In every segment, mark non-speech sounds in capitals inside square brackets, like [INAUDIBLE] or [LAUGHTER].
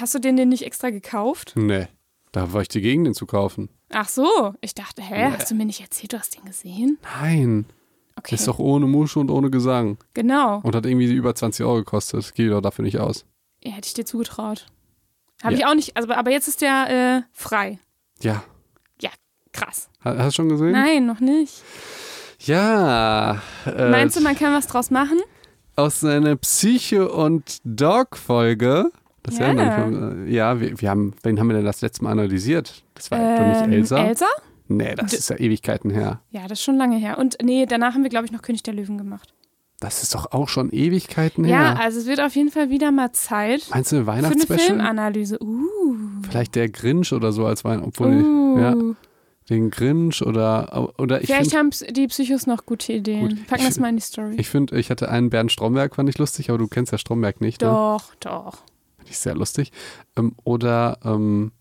hast du den denn nicht extra gekauft? Nee, da war ich dagegen, den zu kaufen. Ach so, ich dachte, hä, Nee. hast du mir nicht erzählt, du hast den gesehen? Nein, Okay, ist doch ohne Musche und ohne Gesang. genau. Und hat irgendwie über 20 Euro gekostet. Geht doch dafür nicht aus. Ja, hätte ich dir zugetraut. Habe Ja. ich auch nicht, also, aber jetzt ist der äh, frei. Ja. Krass. Ha- Hast du schon gesehen? Nein, noch nicht. Ja. Äh, Meinst du, man kann was draus machen? aus einer Psycho- und Dog-Folge. Das Ja. dann, äh, ja, wir, wir haben, wen haben wir denn das letzte Mal analysiert? Das war doch Ähm, nicht Elsa? Elsa? Nee, das D- ist ja Ewigkeiten her. Ja, das ist schon lange her. Und nee, danach haben wir, glaube ich, noch König der Löwen gemacht. Das ist doch auch schon Ewigkeiten Ja, her. also es wird auf jeden Fall wieder mal Zeit Meinst du eine für eine Weihnachtsspecial? Filmanalyse. Uh. Vielleicht der Grinch oder so als Wein, obwohl uh. ja, den Grinch oder oder ich Vielleicht haben die Psychos noch gute Ideen. Gut. Packen das mal in die Story. ich finde, ich hatte einen Bernd Stromberg, fand ich lustig, aber du kennst ja Stromberg nicht, ne? doch, Fand ich sehr lustig. Ähm, oder ähm,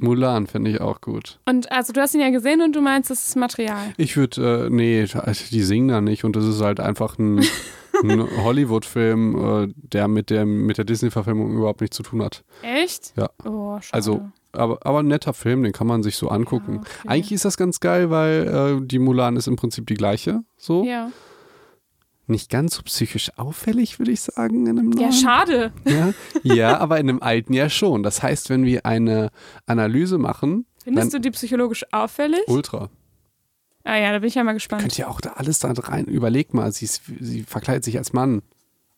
Mulan finde ich auch gut. Und also du hast ihn ja gesehen und du meinst, das ist Material. Ich würde, äh, nee, die singen da nicht und das ist halt einfach ein, [LAUGHS] ein Hollywood-Film, äh, der mit der, mit der Disney-Verfilmung überhaupt nichts zu tun hat. Echt? Ja. Oh, schade. Also, aber, aber ein netter Film, den kann man sich so angucken. Ah, okay. Eigentlich ist das ganz geil, weil äh, die Mulan ist im Prinzip die gleiche. So. Ja. Nicht ganz so psychisch auffällig, würde ich sagen, in einem ja, neuen. schade. Ja, ja, aber in einem alten ja schon. Das heißt, wenn wir eine Analyse machen, Findest du die psychologisch auffällig? Ultra. Ah ja, da bin ich ja mal gespannt. Könnt ihr auch da alles da rein, überleg mal, sie, ist, sie verkleidet sich als Mann.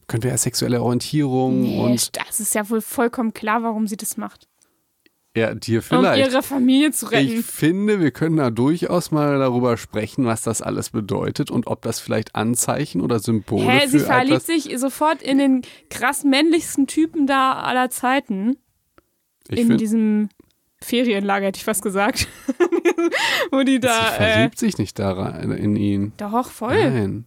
Können wir ja sexuelle Orientierung Nee, und das ist ja wohl vollkommen klar, warum sie das macht. Ja, dir Um vielleicht. ihre Familie zu ich retten. finde, wir können da durchaus mal darüber sprechen, was das alles bedeutet und ob das vielleicht Anzeichen oder Symbole Hä, sie verliebt sich sofort in den krass männlichsten Typen da aller Zeiten. Ich in diesem Ferienlager, hätte ich fast gesagt. [LAUGHS] Wo die sie da. Äh, verliebt sich nicht da rein, in ihn. doch, voll. Nein.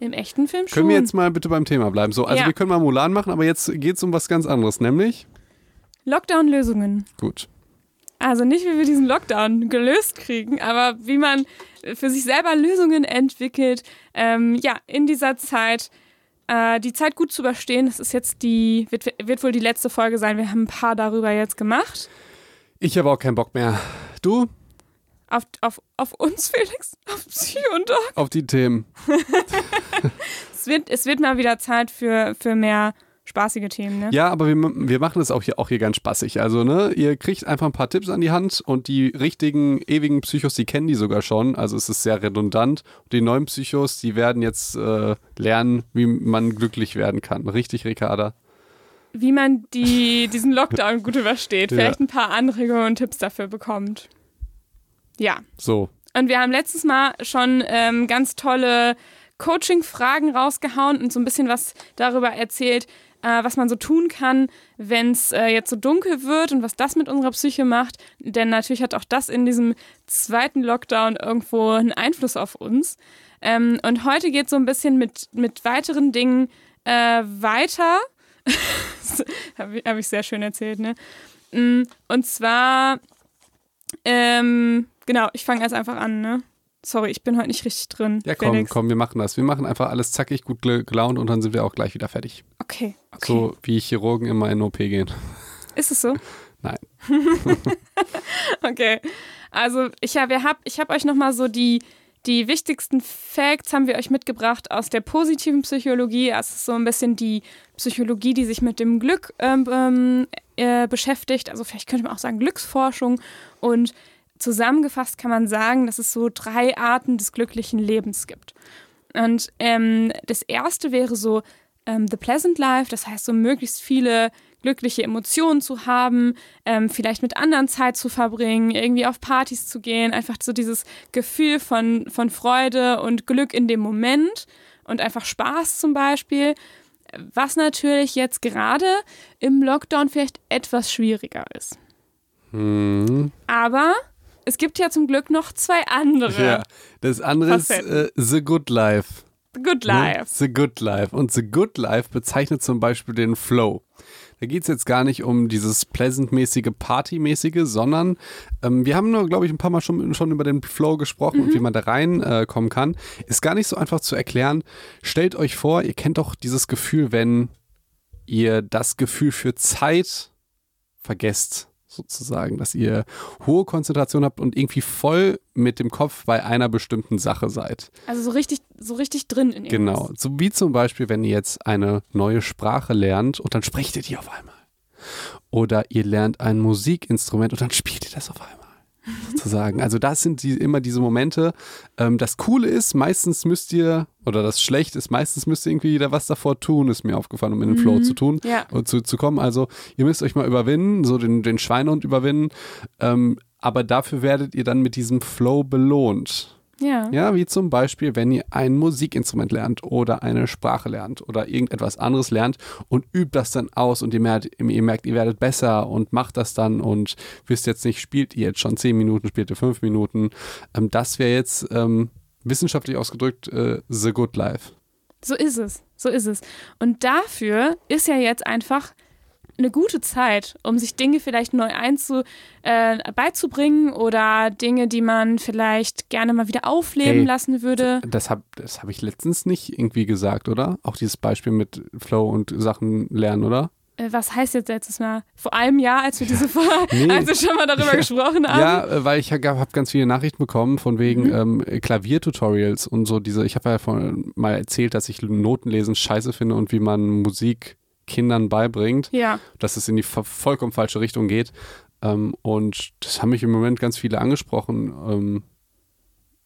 Im echten Film schon. Können wir jetzt mal bitte beim Thema bleiben? So, also Ja. wir können mal Mulan machen, aber jetzt geht es um was ganz anderes, nämlich Lockdown-Lösungen. gut. Also nicht, wie wir diesen Lockdown gelöst kriegen, aber wie man für sich selber Lösungen entwickelt, ähm, ja, in dieser Zeit äh, die Zeit gut zu überstehen. Das ist jetzt die, wird, wird wohl die letzte Folge sein. Wir haben ein paar darüber jetzt gemacht. Ich habe auch keinen Bock mehr. Du? Auf, auf, auf uns, [LAUGHS] Felix? Auf Psy und Dog? Auf die Themen. [LAUGHS] Es wird, es wird mal wieder Zeit für, für mehr spaßige Themen, ne? Ja, aber wir, wir machen das auch hier, auch hier ganz spaßig. Also, ne, ihr kriegt einfach ein paar Tipps an die Hand und die richtigen, ewigen Psychos, die kennen die sogar schon. Also, es ist sehr redundant. Und die neuen Psychos, die werden jetzt äh, lernen, wie man glücklich werden kann. Richtig, Ricarda? Wie man die, diesen Lockdown gut übersteht. Ja. Vielleicht ein paar Anregungen und Tipps dafür bekommt. Ja. So. Und wir haben letztes Mal schon ähm, ganz tolle Coaching-Fragen rausgehauen und so ein bisschen was darüber erzählt, äh, was man so tun kann, wenn es äh, jetzt so dunkel wird und was das mit unserer Psyche macht. Denn natürlich hat auch das in diesem zweiten Lockdown irgendwo einen Einfluss auf uns. Ähm, und heute geht es so ein bisschen mit, mit weiteren Dingen äh, weiter. [LAUGHS] Habe ich, hab ich sehr schön erzählt, ne? Mm, Und zwar, ähm, genau, ich fange erst einfach an, ne? Sorry, ich bin heute nicht richtig drin. Ja, komm, Felix. komm, wir machen das. Wir machen einfach alles zackig, gut gel- gelaunt und dann sind wir auch gleich wieder fertig. Okay, okay. So wie Chirurgen immer in OP gehen. Ist es so? [LAUGHS] Nein. [LAUGHS] Okay. Also ich habe hab, ich hab euch nochmal so die, die wichtigsten Facts haben wir euch mitgebracht aus der positiven Psychologie. Es ist so ein bisschen die Psychologie, die sich mit dem Glück ähm, ähm, äh, beschäftigt. Also vielleicht könnte man auch sagen Glücksforschung. Und zusammengefasst kann man sagen, dass es so drei Arten des glücklichen Lebens gibt. Und ähm, das erste wäre so ähm, The Pleasant Life, das heißt so möglichst viele glückliche Emotionen zu haben, ähm, vielleicht mit anderen Zeit zu verbringen, irgendwie auf Partys zu gehen, einfach so dieses Gefühl von, von Freude und Glück in dem Moment und einfach Spaß zum Beispiel, was natürlich jetzt gerade im Lockdown vielleicht etwas schwieriger ist. Hm. Aber es gibt ja zum Glück noch zwei andere. Ja. Das andere ist Facetten. äh, The Good Life. The Good Ne? Life. The Good Life. Und The Good Life bezeichnet zum Beispiel den Flow. Da geht es jetzt gar nicht um dieses pleasant-mäßige, Party-mäßige, sondern ähm, wir haben nur, glaube ich, ein paar Mal schon, schon über den Flow gesprochen und wie man da reinkommen äh, kann. Ist gar nicht so einfach zu erklären. Stellt euch vor, ihr kennt doch dieses Gefühl, wenn ihr das Gefühl für Zeit vergesst sozusagen, dass ihr hohe Konzentration habt und irgendwie voll mit dem Kopf bei einer bestimmten Sache seid. Also so richtig, so richtig drin in irgendwas. Genau, so wie zum Beispiel, wenn ihr jetzt eine neue Sprache lernt und dann sprecht ihr die auf einmal. Oder ihr lernt ein Musikinstrument und dann spielt ihr das auf einmal. Sozusagen. Also das sind die, immer diese Momente. Ähm, das Coole ist, meistens müsst ihr, oder das Schlechte ist, meistens müsst ihr irgendwie wieder was davor tun, ist mir aufgefallen, um in den Flow zu tun Ja. und zu, zu kommen. Also ihr müsst euch mal überwinden, so den, den Schweinehund überwinden. Ähm, aber dafür werdet ihr dann mit diesem Flow belohnt. Ja. Ja, wie zum Beispiel, wenn ihr ein Musikinstrument lernt oder eine Sprache lernt oder irgendetwas anderes lernt und übt das dann aus und ihr merkt, ihr merkt, ihr werdet besser und macht das dann und wisst jetzt nicht, spielt ihr jetzt schon zehn Minuten, spielt ihr fünf Minuten. Ähm, das wäre jetzt ähm, wissenschaftlich ausgedrückt äh, The Good Life. So ist es. So ist es. Und dafür ist ja jetzt einfach eine gute Zeit, um sich Dinge vielleicht neu einzu, äh, beizubringen oder Dinge, die man vielleicht gerne mal wieder aufleben Ey, lassen würde. Das habe das hab ich letztens nicht irgendwie gesagt, oder? Auch dieses Beispiel mit Flow und Sachen lernen, oder? Äh, was heißt jetzt letztes Mal? Vor einem Jahr, als wir diese [LAUGHS] Vor Nee. als wir schon mal darüber [LAUGHS] gesprochen haben. Ja, äh, weil ich habe ganz viele Nachrichten bekommen von wegen Mhm. ähm, Klaviertutorials und so diese, ich habe ja mal erzählt, dass ich Notenlesen scheiße finde und wie man Musik Kindern beibringt, Ja. dass es in die vo- vollkommen falsche Richtung geht. Ähm, und das haben mich im Moment ganz viele angesprochen ähm,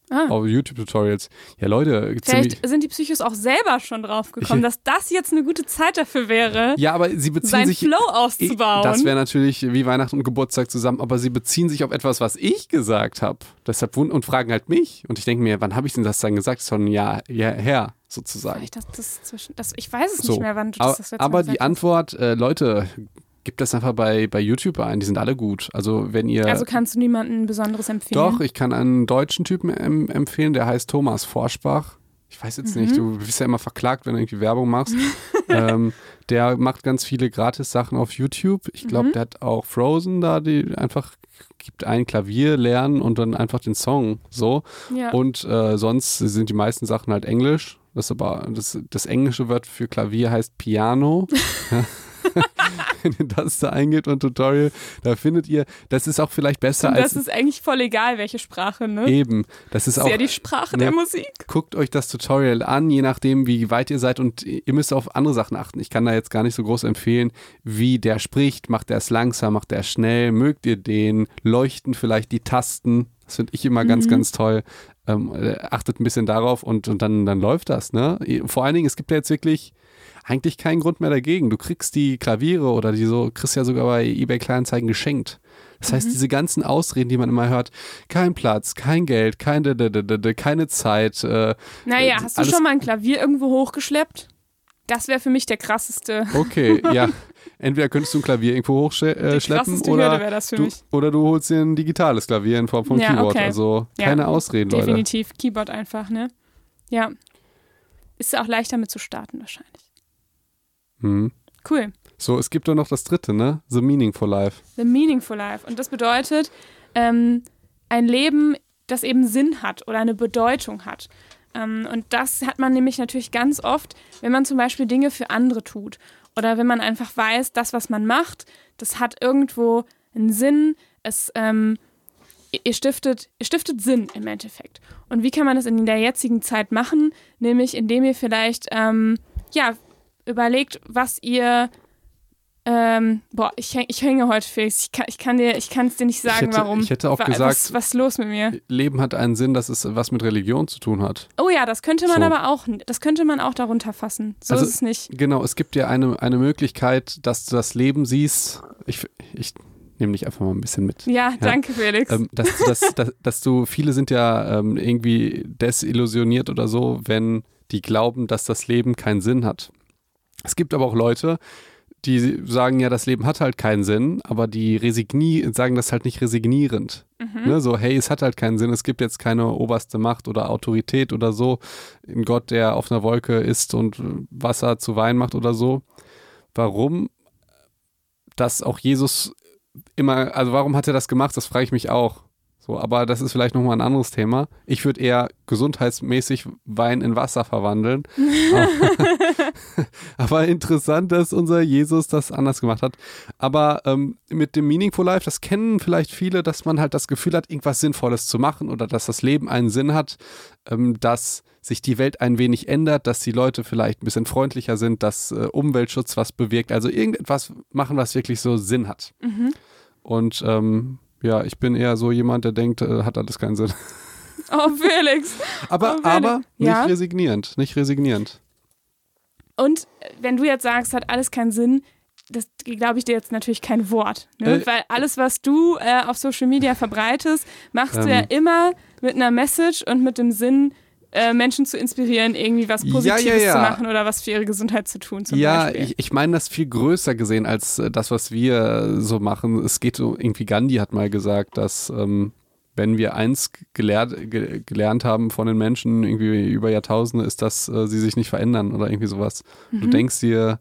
Ah. auf YouTube-Tutorials. Ja, Leute, Vielleicht sind die Psychos auch selber schon drauf gekommen, dass das jetzt eine gute Zeit dafür wäre, ja, aber sie beziehen seinen sich Flow auszubauen. Das wäre natürlich wie Weihnachten und Geburtstag zusammen, aber sie beziehen sich auf etwas, was ich gesagt habe. Deshalb und fragen halt mich. Und ich denke mir, wann habe ich denn das dann gesagt? Das ist schon ein Jahr, Jahr her, sozusagen. Vielleicht das, das zwischen, das, ich weiß es So. nicht mehr, wann du das das letzte aber Mal die. Antwort, äh, Leute, gibt das einfach bei, bei YouTube ein. Die sind alle gut. Also wenn ihr. Also kannst du niemanden Besonderes empfehlen? doch, ich kann einen deutschen Typen em empfehlen, der heißt Thomas Forschbach. Ich weiß jetzt Mhm. nicht, du bist ja immer verklagt, wenn du irgendwie Werbung machst. [LAUGHS] ähm, der macht ganz viele Gratis-Sachen auf YouTube. Ich glaube, Mhm. der hat auch Frozen da, die einfach gibt ein Klavier lernen und dann einfach den Song so. Ja. Und äh, sonst sind die meisten Sachen halt Englisch. Das, ist aber, das, das englische Wort für Klavier heißt Piano. Wenn [LAUGHS] ihr das da eingeht und Tutorial, da findet ihr, das ist auch vielleicht besser Und als das ist eigentlich voll egal, welche Sprache, ne? eben. Das ist Das auch ist ja die Sprache der Musik. guckt euch das Tutorial an, je nachdem, wie weit ihr seid und ihr müsst auf andere Sachen achten. Ich kann da jetzt gar nicht so groß empfehlen, wie der spricht. Macht er es langsam, macht er es schnell? Mögt ihr den? Leuchten vielleicht die Tasten? Das finde ich immer ganz, Mhm. ganz toll. Ähm, äh, achtet ein bisschen darauf und, und dann, dann läuft das. Ne? Vor allen Dingen, es gibt ja jetzt wirklich eigentlich keinen Grund mehr dagegen. Du kriegst die Klaviere oder die so, kriegst ja sogar bei eBay Kleinanzeigen geschenkt. Das heißt, diese ganzen Ausreden, die man immer hört, kein Platz, kein Geld, kein, keine Zeit, äh, Naja, hast du schon mal ein Klavier irgendwo hochgeschleppt? Das wäre für mich der krasseste. Okay, [LAUGHS] ja. Entweder könntest du ein Klavier irgendwo hochschleppen Hürde oder du, oder du holst dir ein digitales Klavier in Form von Ja, Keyboard. okay. Also Ja, keine Ausreden, Leute. Definitiv. Keyboard einfach, ne? Ja. Ist ja auch leichter mit zu starten wahrscheinlich. Hm. Cool. So, es gibt doch noch das dritte, ne? The Meaningful Life. The Meaningful Life. Und das bedeutet, ähm, ein Leben, das eben Sinn hat oder eine Bedeutung hat. Ähm, und das hat man nämlich natürlich ganz oft, wenn man zum Beispiel Dinge für andere tut. Oder wenn man einfach weiß, das, was man macht, das hat irgendwo einen Sinn. Es, ähm, ihr stiftet, ihr stiftet Sinn im Endeffekt. Und wie kann man das in der jetzigen Zeit machen? Nämlich, indem ihr vielleicht, ähm, ja, überlegt, was ihr ähm, boah, ich, ich hänge heute, Felix. Ich kann, ich kann dir, ich kann es dir nicht sagen, hätte- warum. ich hätte auch Wa- gesagt- was, was ist los mit mir? Leben hat einen Sinn, dass es was mit Religion zu tun hat. Oh ja, das könnte man So. aber auch, das könnte man auch darunter fassen. So Also- ist es nicht. Genau, es gibt ja eine, eine Möglichkeit, dass du das Leben siehst. Ich, ich nehme dich einfach mal ein bisschen mit. Ja, danke, Felix. Ähm, dass, dass, dass, [LAUGHS] dass du, viele sind ja ähm, irgendwie desillusioniert oder so, wenn die glauben, dass das Leben keinen Sinn hat. Es gibt aber auch Leute, die sagen ja, das Leben hat halt keinen Sinn, aber die resigni sagen das halt nicht resignierend. Mhm. Ne? So, hey, es hat halt keinen Sinn, es gibt jetzt keine oberste Macht oder Autorität oder so, ein Gott, der auf einer Wolke ist und Wasser zu Wein macht oder so. Warum das auch Jesus immer, also warum hat er das gemacht, das frage ich mich auch. So, aber das ist vielleicht nochmal ein anderes Thema. Ich würde eher gesundheitsmäßig Wein in Wasser verwandeln. [LAUGHS] aber interessant, dass unser Jesus das anders gemacht hat. Aber ähm, mit dem Meaningful Life, das kennen vielleicht viele, dass man halt das Gefühl hat, irgendwas Sinnvolles zu machen oder dass das Leben einen Sinn hat, ähm, dass sich die Welt ein wenig ändert, dass die Leute vielleicht ein bisschen freundlicher sind, dass äh, Umweltschutz was bewirkt. Also irgendetwas machen, was wirklich so Sinn hat. Mhm. Und ähm, ja, ich bin eher so jemand, der denkt, äh, hat alles keinen Sinn. Oh, Felix. [LAUGHS] Aber, Oh, Felix. aber nicht Ja? resignierend, nicht resignierend. Und äh, wenn du jetzt sagst, hat alles keinen Sinn, das glaube ich dir jetzt natürlich kein Wort. Ne? Äh, Weil alles, was du äh, auf Social Media verbreitest, machst du ja Ähm. immer mit einer Message und mit dem Sinn, äh, Menschen zu inspirieren, irgendwie was Ja, Positives ja, ja. zu machen oder was für ihre Gesundheit zu tun. Ja, Beispiel. ich, ich meine das viel größer gesehen als äh, das, was wir so machen. Es geht so, irgendwie Gandhi hat mal gesagt, dass ähm, wenn wir eins gelehrt, ge gelernt haben von den Menschen irgendwie über Jahrtausende, ist, dass äh, sie sich nicht verändern oder irgendwie sowas. Mhm. Du denkst dir,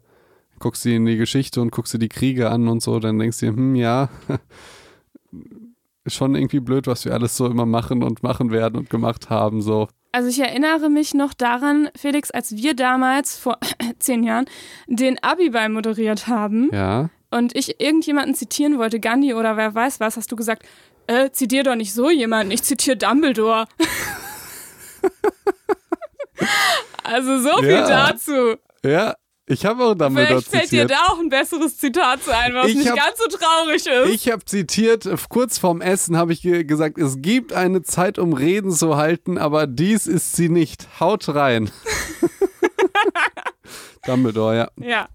guckst dir in die Geschichte und guckst dir die Kriege an und so, dann denkst dir, hm, ja, [LAUGHS] ist schon irgendwie blöd, was wir alles so immer machen und machen werden und gemacht haben, so. Also ich erinnere mich noch daran, Felix, als wir damals vor [COUGHS] zehn Jahren den Abiball moderiert haben Ja. und ich irgendjemanden zitieren wollte, Gandhi oder wer weiß was, hast du gesagt, äh, zitier doch nicht so jemanden, ich zitiere Dumbledore. [LAUGHS] also so viel Ja. dazu. Ja, ich habe auch Dumbledore Vielleicht fällt dir zitiert. da auch ein besseres Zitat zu ein, was Ich nicht hab- ganz so traurig ist. Ich habe zitiert, kurz vorm Essen habe ich ge gesagt, es gibt eine Zeit, um Reden zu halten, aber dies ist sie nicht. Haut rein. [LAUGHS] Dumbledore, ja. ja,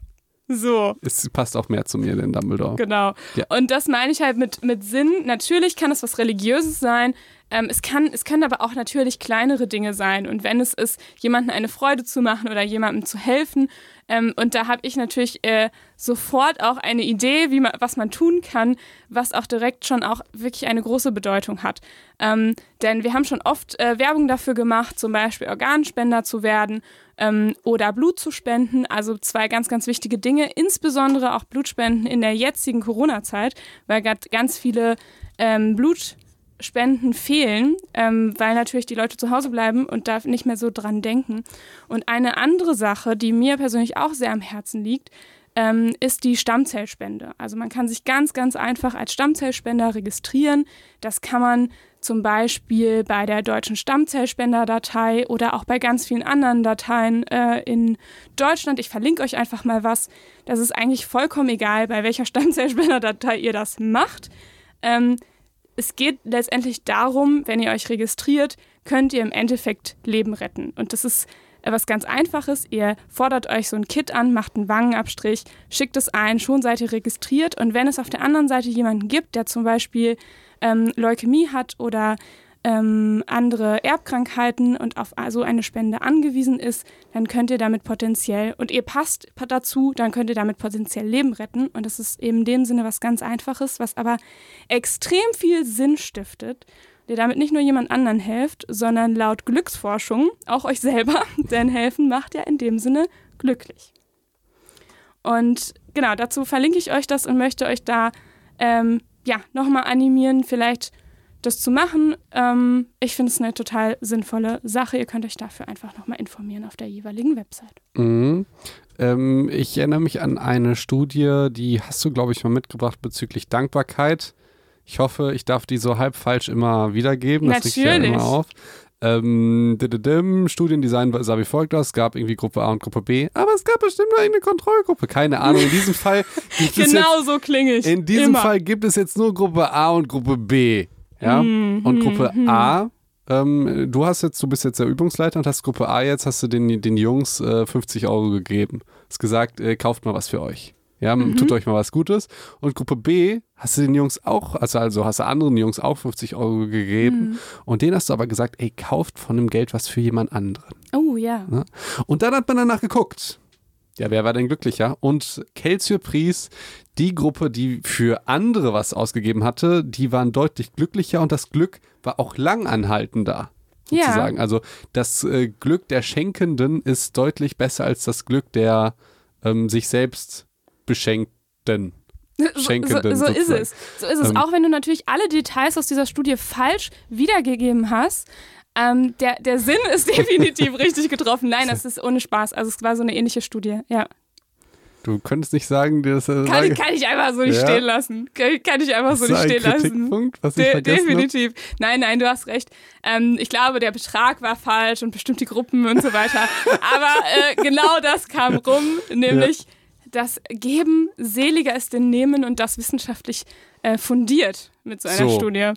so. Es passt auch mehr zu mir, denn Dumbledore. Genau. Ja. Und das meine ich halt mit, mit Sinn. Natürlich kann es was Religiöses sein. Ähm, es, kann, es können aber auch natürlich kleinere Dinge sein. Und wenn es ist, jemandem eine Freude zu machen oder jemandem zu helfen. Ähm, und da habe ich natürlich äh, sofort auch eine Idee, wie man, was man tun kann, was auch direkt schon auch wirklich eine große Bedeutung hat. Ähm, denn wir haben schon oft äh, Werbung dafür gemacht, zum Beispiel Organspender zu werden ähm, oder Blut zu spenden. Also zwei ganz, ganz wichtige Dinge, insbesondere auch Blutspenden in der jetzigen Corona-Zeit, weil gerade ganz viele ähm, Blutspenden fehlen, ähm, weil natürlich die Leute zu Hause bleiben und da nicht mehr so dran denken. Und eine andere Sache, die mir persönlich auch sehr am Herzen liegt, ähm, ist die Stammzellspende. Also man kann sich ganz, ganz einfach als Stammzellspender registrieren. Das kann man zum Beispiel bei der deutschen Stammzellspenderdatei oder auch bei ganz vielen anderen Dateien äh, in Deutschland. Ich verlinke euch einfach mal was. Das ist eigentlich vollkommen egal, bei welcher [LAUGHS] Stammzellspenderdatei ihr das macht. Ähm, es geht letztendlich darum, wenn ihr euch registriert, könnt ihr im Endeffekt Leben retten. Und das ist äh, was ganz Einfaches. Ihr fordert euch so ein Kit an, macht einen Wangenabstrich, schickt es ein, schon seid ihr registriert. Und wenn es auf der anderen Seite jemanden gibt, der zum Beispiel ähm, Leukämie hat oder ähm, andere Erbkrankheiten und auf so eine Spende angewiesen ist, dann könnt ihr damit potenziell, und ihr passt dazu, dann könnt ihr damit potenziell Leben retten. Und das ist eben in dem Sinne was ganz Einfaches, was aber extrem viel Sinn stiftet, der damit nicht nur jemand anderen hilft, sondern laut Glücksforschung auch euch selber, [LAUGHS] denn helfen macht ja in dem Sinne glücklich. Und genau, dazu verlinke ich euch das und möchte euch da ähm, ja, nochmal animieren, vielleicht das zu machen. Ähm, ich finde es eine total sinnvolle Sache. Ihr könnt euch dafür einfach nochmal informieren auf der jeweiligen Website. Mhm. Ähm, ich erinnere mich an eine Studie, die hast du, glaube ich, mal mitgebracht bezüglich Dankbarkeit. Ich hoffe, ich darf die so halb falsch immer wiedergeben. Das regt ja Natürlich. immer auf. Ähm, dididim, Studiendesign sah wie folgt aus. Es gab irgendwie Gruppe A und Gruppe B, aber es gab bestimmt nur irgendeine Kontrollgruppe. Keine Ahnung. In diesem Fall [LAUGHS] gibt es jetzt Genau so klinge ich. In diesem Immer. Fall gibt es jetzt nur Gruppe A und Gruppe B. Ja? Mhm, und Gruppe mhm. A, ähm, du hast jetzt, du bist jetzt der Übungsleiter und hast Gruppe A jetzt, hast du den, den Jungs äh, 50 Euro gegeben. Hast gesagt, äh, kauft mal was für euch. Ja, Mhm. tut euch mal was Gutes. Und Gruppe B hast du den Jungs auch, also, also hast du anderen Jungs auch 50 Euro gegeben. Mhm. Und denen hast du aber gesagt, ey, kauft von dem Geld was für jemand anderen. Oh ja. Ne? Und dann hat man danach geguckt. Ja, wer war denn glücklicher? Und quelle Surprise, die Gruppe, die für andere was ausgegeben hatte, die waren deutlich glücklicher und das Glück war auch langanhaltender. Ja. Sozusagen. Also das äh, Glück der Schenkenden ist deutlich besser als das Glück der ähm, sich selbst Beschenkten. Schenkenden. So, so, so ist es. So ist es. Ähm. Auch wenn du natürlich alle Details aus dieser Studie falsch wiedergegeben hast. Ähm, der, der Sinn ist [LAUGHS] definitiv richtig getroffen. Nein, das ist ohne Spaß. Also es war so eine ähnliche Studie, ja. Du könntest nicht sagen, dass äh, Kann, sage- kann ich einfach so nicht Ja. stehen lassen. Kann, kann ich einfach so nicht stehen lassen. Was ich De definitiv. Nein, nein, du hast recht. Ähm, ich glaube, der Betrag war falsch und bestimmt die Gruppen und so weiter. [LAUGHS] Aber äh, genau das kam rum, nämlich das Geben seliger ist denn Nehmen und das wissenschaftlich äh, fundiert mit so einer So. Studie.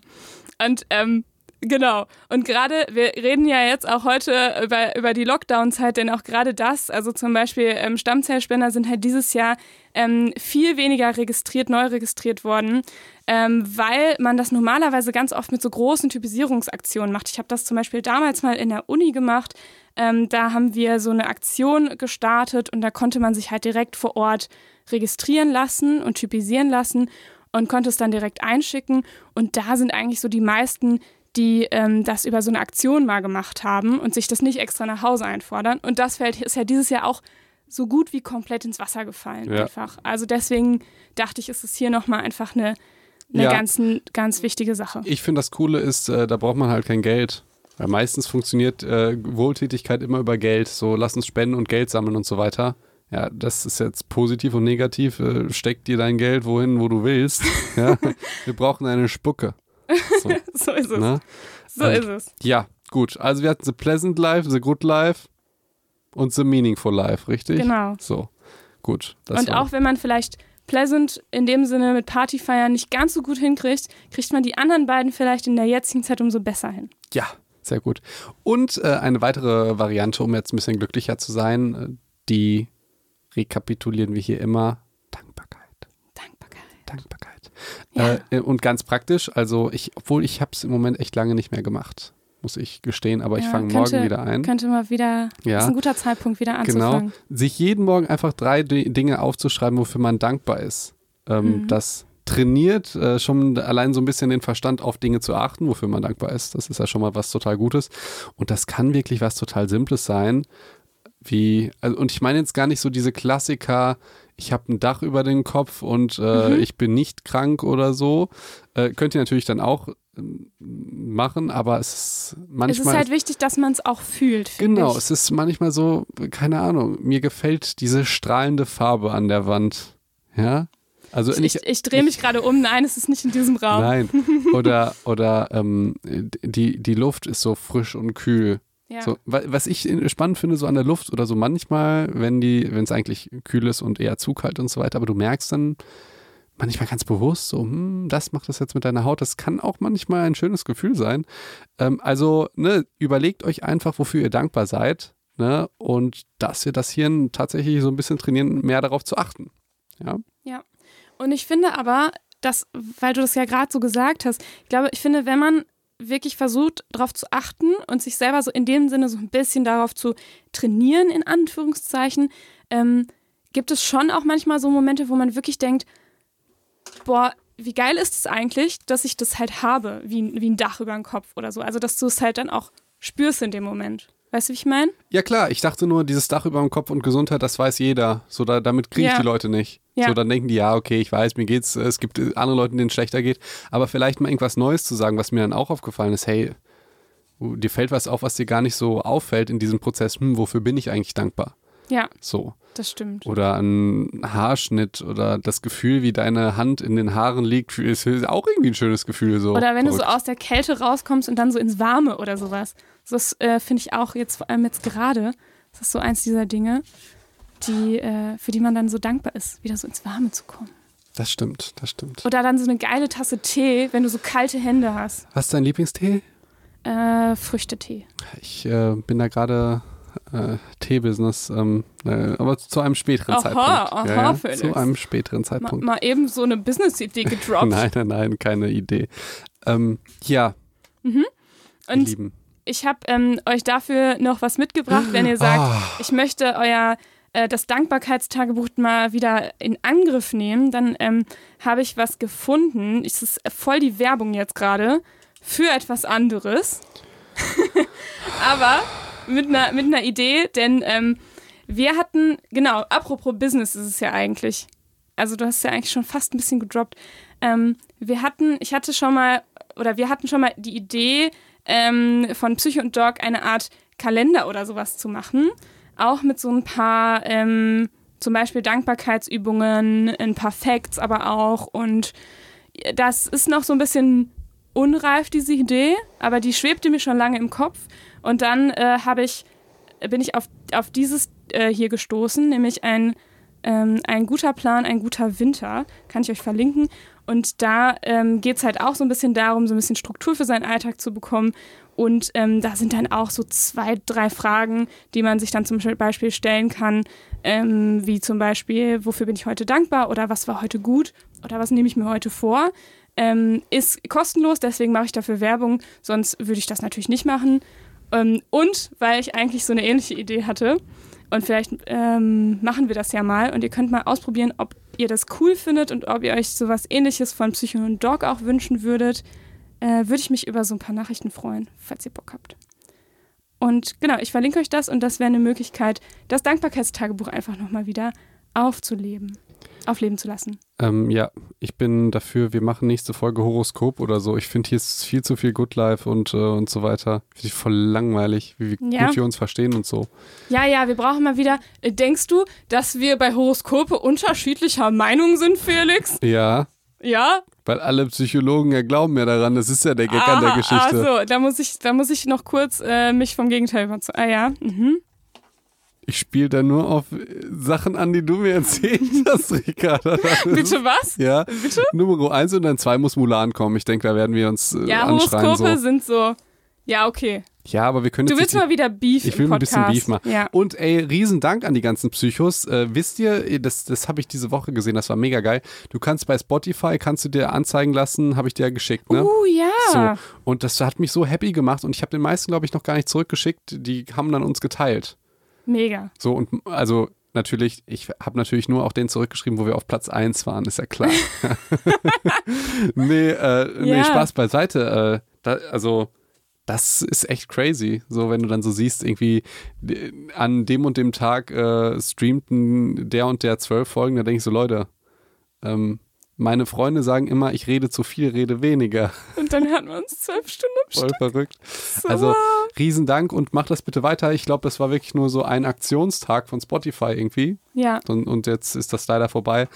Und ähm, Genau. Und gerade, wir reden ja jetzt auch heute über, über die Lockdown-Zeit, denn auch gerade das, also zum Beispiel ähm, Stammzellspender sind halt dieses Jahr ähm, viel weniger registriert, neu registriert worden, ähm, weil man das normalerweise ganz oft mit so großen Typisierungsaktionen macht. Ich habe das zum Beispiel damals mal in der Uni gemacht. Ähm, da haben wir so eine Aktion gestartet und da konnte man sich halt direkt vor Ort registrieren lassen und typisieren lassen und konnte es dann direkt einschicken. Und da sind eigentlich so die meisten, die ähm, das über so eine Aktion mal gemacht haben und sich das nicht extra nach Hause einfordern. Und das Feld ist ja dieses Jahr auch so gut wie komplett ins Wasser gefallen Ja. einfach. Also deswegen dachte ich, ist es hier nochmal einfach eine, eine Ja. ganz, ganz wichtige Sache. Ich finde, das Coole ist, äh, da braucht man halt kein Geld. Weil meistens funktioniert äh, Wohltätigkeit immer über Geld. So, lass uns spenden und Geld sammeln und so weiter. Ja, das ist jetzt positiv und negativ. Äh, steck dir dein Geld wohin, wo du willst. Ja? [LAUGHS] Wir brauchen eine Spucke. So, [LAUGHS] So ist es. ne? So Ähm, ist es. Ja, gut. Also wir hatten The Pleasant Life, The Good Life und The Meaningful Life, richtig? Genau. So, gut. Und war- auch wenn man vielleicht Pleasant in dem Sinne mit Partyfeiern nicht ganz so gut hinkriegt, kriegt man die anderen beiden vielleicht in der jetzigen Zeit umso besser hin. Ja, sehr gut. Und äh, eine weitere Variante, um jetzt ein bisschen glücklicher zu sein, äh, die rekapitulieren wir hier immer. Dankbarkeit. Dankbarkeit. Dankbarkeit. Ja. Äh, und ganz praktisch, also ich, obwohl ich habe es im Moment echt lange nicht mehr gemacht, muss ich gestehen, aber ich Ja, fange könnte- morgen wieder ein. Könnte mal wieder, Ja. ist ein guter Zeitpunkt, wieder Genau. anzufangen. Sich jeden Morgen einfach drei D Dinge aufzuschreiben, wofür man dankbar ist. Ähm, Mhm. Das trainiert äh, schon allein so ein bisschen den Verstand auf Dinge zu achten, wofür man dankbar ist. Das ist ja schon mal was total Gutes. Und das kann wirklich was total Simples sein. Wie, also, und ich meine jetzt gar nicht so diese Klassiker, ich habe ein Dach über den Kopf und äh, Mhm. ich bin nicht krank oder so. Äh, könnt ihr natürlich dann auch ähm, machen, aber es ist manchmal. es ist halt wichtig, dass man es auch fühlt. Genau, Ich. es ist manchmal so, keine Ahnung, mir gefällt diese strahlende Farbe an der Wand. Ja? Also Ich, ich, ich drehe mich gerade um. Nein, es ist nicht in diesem Raum. Nein. [LAUGHS] Oder, oder ähm, die, die Luft ist so frisch und kühl. Ja. So, wa- was ich spannend finde, so an der Luft oder so manchmal, wenn die, wenn es eigentlich kühl ist und eher zu kalt und so weiter, aber du merkst dann manchmal ganz bewusst, so, hm, das macht das jetzt mit deiner Haut. Das kann auch manchmal ein schönes Gefühl sein. Ähm, also, ne, überlegt euch einfach, wofür ihr dankbar seid, ne, und dass ihr das Hirn tatsächlich so ein bisschen trainieren, mehr darauf zu achten. Ja. Und ich finde aber, dass, weil du das ja gerade so gesagt hast, ich glaube, ich finde, wenn man wirklich versucht, darauf zu achten und sich selber so in dem Sinne so ein bisschen darauf zu trainieren, in Anführungszeichen, ähm, gibt es schon auch manchmal so Momente, wo man wirklich denkt, boah, wie geil ist es eigentlich, dass ich das halt habe, wie, wie ein Dach über dem Kopf oder so. Also, dass du es halt dann auch spürst in dem Moment. Weißt du, wie ich meine? Ja klar, ich dachte nur, dieses Dach über dem Kopf und Gesundheit, das weiß jeder. So, da, damit kriege ich Ja. die Leute nicht. Ja. So, dann denken die, ja, okay, ich weiß, mir geht's, es gibt andere Leute, denen es schlechter geht. Aber vielleicht mal irgendwas Neues zu sagen, was mir dann auch aufgefallen ist, hey, uh, dir fällt was auf, was dir gar nicht so auffällt in diesem Prozess, hm, wofür bin ich eigentlich dankbar? Ja, So. Das stimmt. Oder ein Haarschnitt oder das Gefühl, wie deine Hand in den Haaren liegt, ist auch irgendwie ein schönes Gefühl. So. Oder wenn du so Verrückt. aus der Kälte rauskommst und dann so ins Warme oder sowas. Das äh, finde ich auch jetzt vor allem jetzt gerade. Das ist so eins dieser Dinge, die, äh, für die man dann so dankbar ist, wieder so ins Warme zu kommen. Das stimmt, das stimmt. Oder dann so eine geile Tasse Tee, wenn du so kalte Hände hast. Was ist dein Lieblingstee? Äh, Früchtetee. Ich äh, bin da gerade äh, Tee-Business, ähm, äh, aber zu einem späteren Aha, Zeitpunkt. aha, ja, ja, Felix. zu einem späteren Mal, Zeitpunkt. mal eben so eine Business-Idee [LAUGHS] gedroppt. Nein, nein, nein, keine Idee. Ähm, ja, ihr Und Lieben. ich habe ähm, euch dafür noch was mitgebracht, wenn ihr sagt, Ah. ich möchte euer äh, das Dankbarkeitstagebuch mal wieder in Angriff nehmen, dann ähm, habe ich was gefunden. Es ist voll die Werbung jetzt gerade für etwas anderes. [LAUGHS] Aber mit einer, mit einer Idee, denn ähm, wir hatten, genau, apropos Business ist es ja eigentlich. also du hast ja eigentlich schon fast ein bisschen gedroppt. Ähm, wir hatten, ich hatte schon mal, oder wir hatten schon mal die Idee, ähm, von Psycho und Dog eine Art Kalender oder sowas zu machen. Auch mit so ein paar, ähm, zum Beispiel Dankbarkeitsübungen, ein paar Facts aber auch. Und das ist noch so ein bisschen unreif, diese Idee, aber die schwebte mir schon lange im Kopf. Und dann äh, ich, bin ich auf, auf dieses äh, hier gestoßen, nämlich ein, ähm, ein guter Plan, ein guter Winter. Kann ich euch verlinken. Und da ähm, geht es halt auch so ein bisschen darum, so ein bisschen Struktur für seinen Alltag zu bekommen. Und ähm, da sind dann auch so zwei, drei Fragen, die man sich dann zum Beispiel stellen kann, ähm, wie zum Beispiel, wofür bin ich heute dankbar oder was war heute gut oder was nehme ich mir heute vor. Ähm, ist kostenlos, deswegen mache ich dafür Werbung, sonst würde ich das natürlich nicht machen. Ähm, und weil ich eigentlich so eine ähnliche Idee hatte, und vielleicht ähm, machen wir das ja mal und ihr könnt mal ausprobieren, ob ihr das cool findet und ob ihr euch sowas ähnliches von Psycho und Dog auch wünschen würdet, äh, würde ich mich über so ein paar Nachrichten freuen, falls ihr Bock habt. Und genau, ich verlinke euch das und das wäre eine Möglichkeit, das Dankbarkeitstagebuch einfach nochmal wieder aufzuleben aufleben zu lassen. Ähm, ja, ich bin dafür, wir machen nächste Folge Horoskop oder so. Ich finde, hier ist viel zu viel Good Life und, äh, und so weiter. Finde ich voll langweilig, wie, wie ja. gut wir uns verstehen und so. Ja, ja, wir brauchen mal wieder. Äh, denkst du, dass wir bei Horoskope unterschiedlicher Meinung sind, Felix? Ja. Ja? Weil alle Psychologen ja glauben ja daran, das ist ja der Gag ah, an der Geschichte. Also, da muss ich, da muss ich noch kurz äh, mich vom Gegenteil überzeugen. Ah ja. Mhm. Ich spiele da nur auf Sachen an, die du mir [LAUGHS] erzählt hast, Ricarda. Bitte was? Ja. Bitte? Nummer eins und dann zwei muss Mulan kommen. Ich denke, da werden wir uns äh, ja, anschreien. Horoskope so. sind so. Ja, okay. Ja, aber wir können Du willst mal wieder Beef Ich will ein bisschen Beef machen. Ja. Und ey, riesen Dank an die ganzen Psychos. Äh, wisst ihr, das, das habe ich diese Woche gesehen, das war mega geil. Du kannst bei Spotify, kannst du dir anzeigen lassen, habe ich dir ja geschickt, ne? Uh, ja. So. Und das hat mich so happy gemacht und ich habe den meisten, glaube ich, noch gar nicht zurückgeschickt. Die haben dann uns geteilt. Mega. So, und also natürlich, ich habe natürlich nur auch den zurückgeschrieben, wo wir auf Platz 1 waren, ist ja klar. [LAUGHS] [LAUGHS] nee, äh, nee, ja. Spaß beiseite. Äh, da, also, das ist echt crazy. So, wenn du dann so siehst, irgendwie an dem und dem Tag äh, streamten der und der zwölf Folgen, da denke ich so, Leute, ähm, meine Freunde sagen immer, ich rede zu viel, rede weniger. Und dann hatten wir uns zwölf Stunden am Voll Stück. verrückt. So. Also Riesendank und mach das bitte weiter. Ich glaube, das war wirklich nur so ein Aktionstag von Spotify irgendwie. Ja. Und, und jetzt ist das leider vorbei.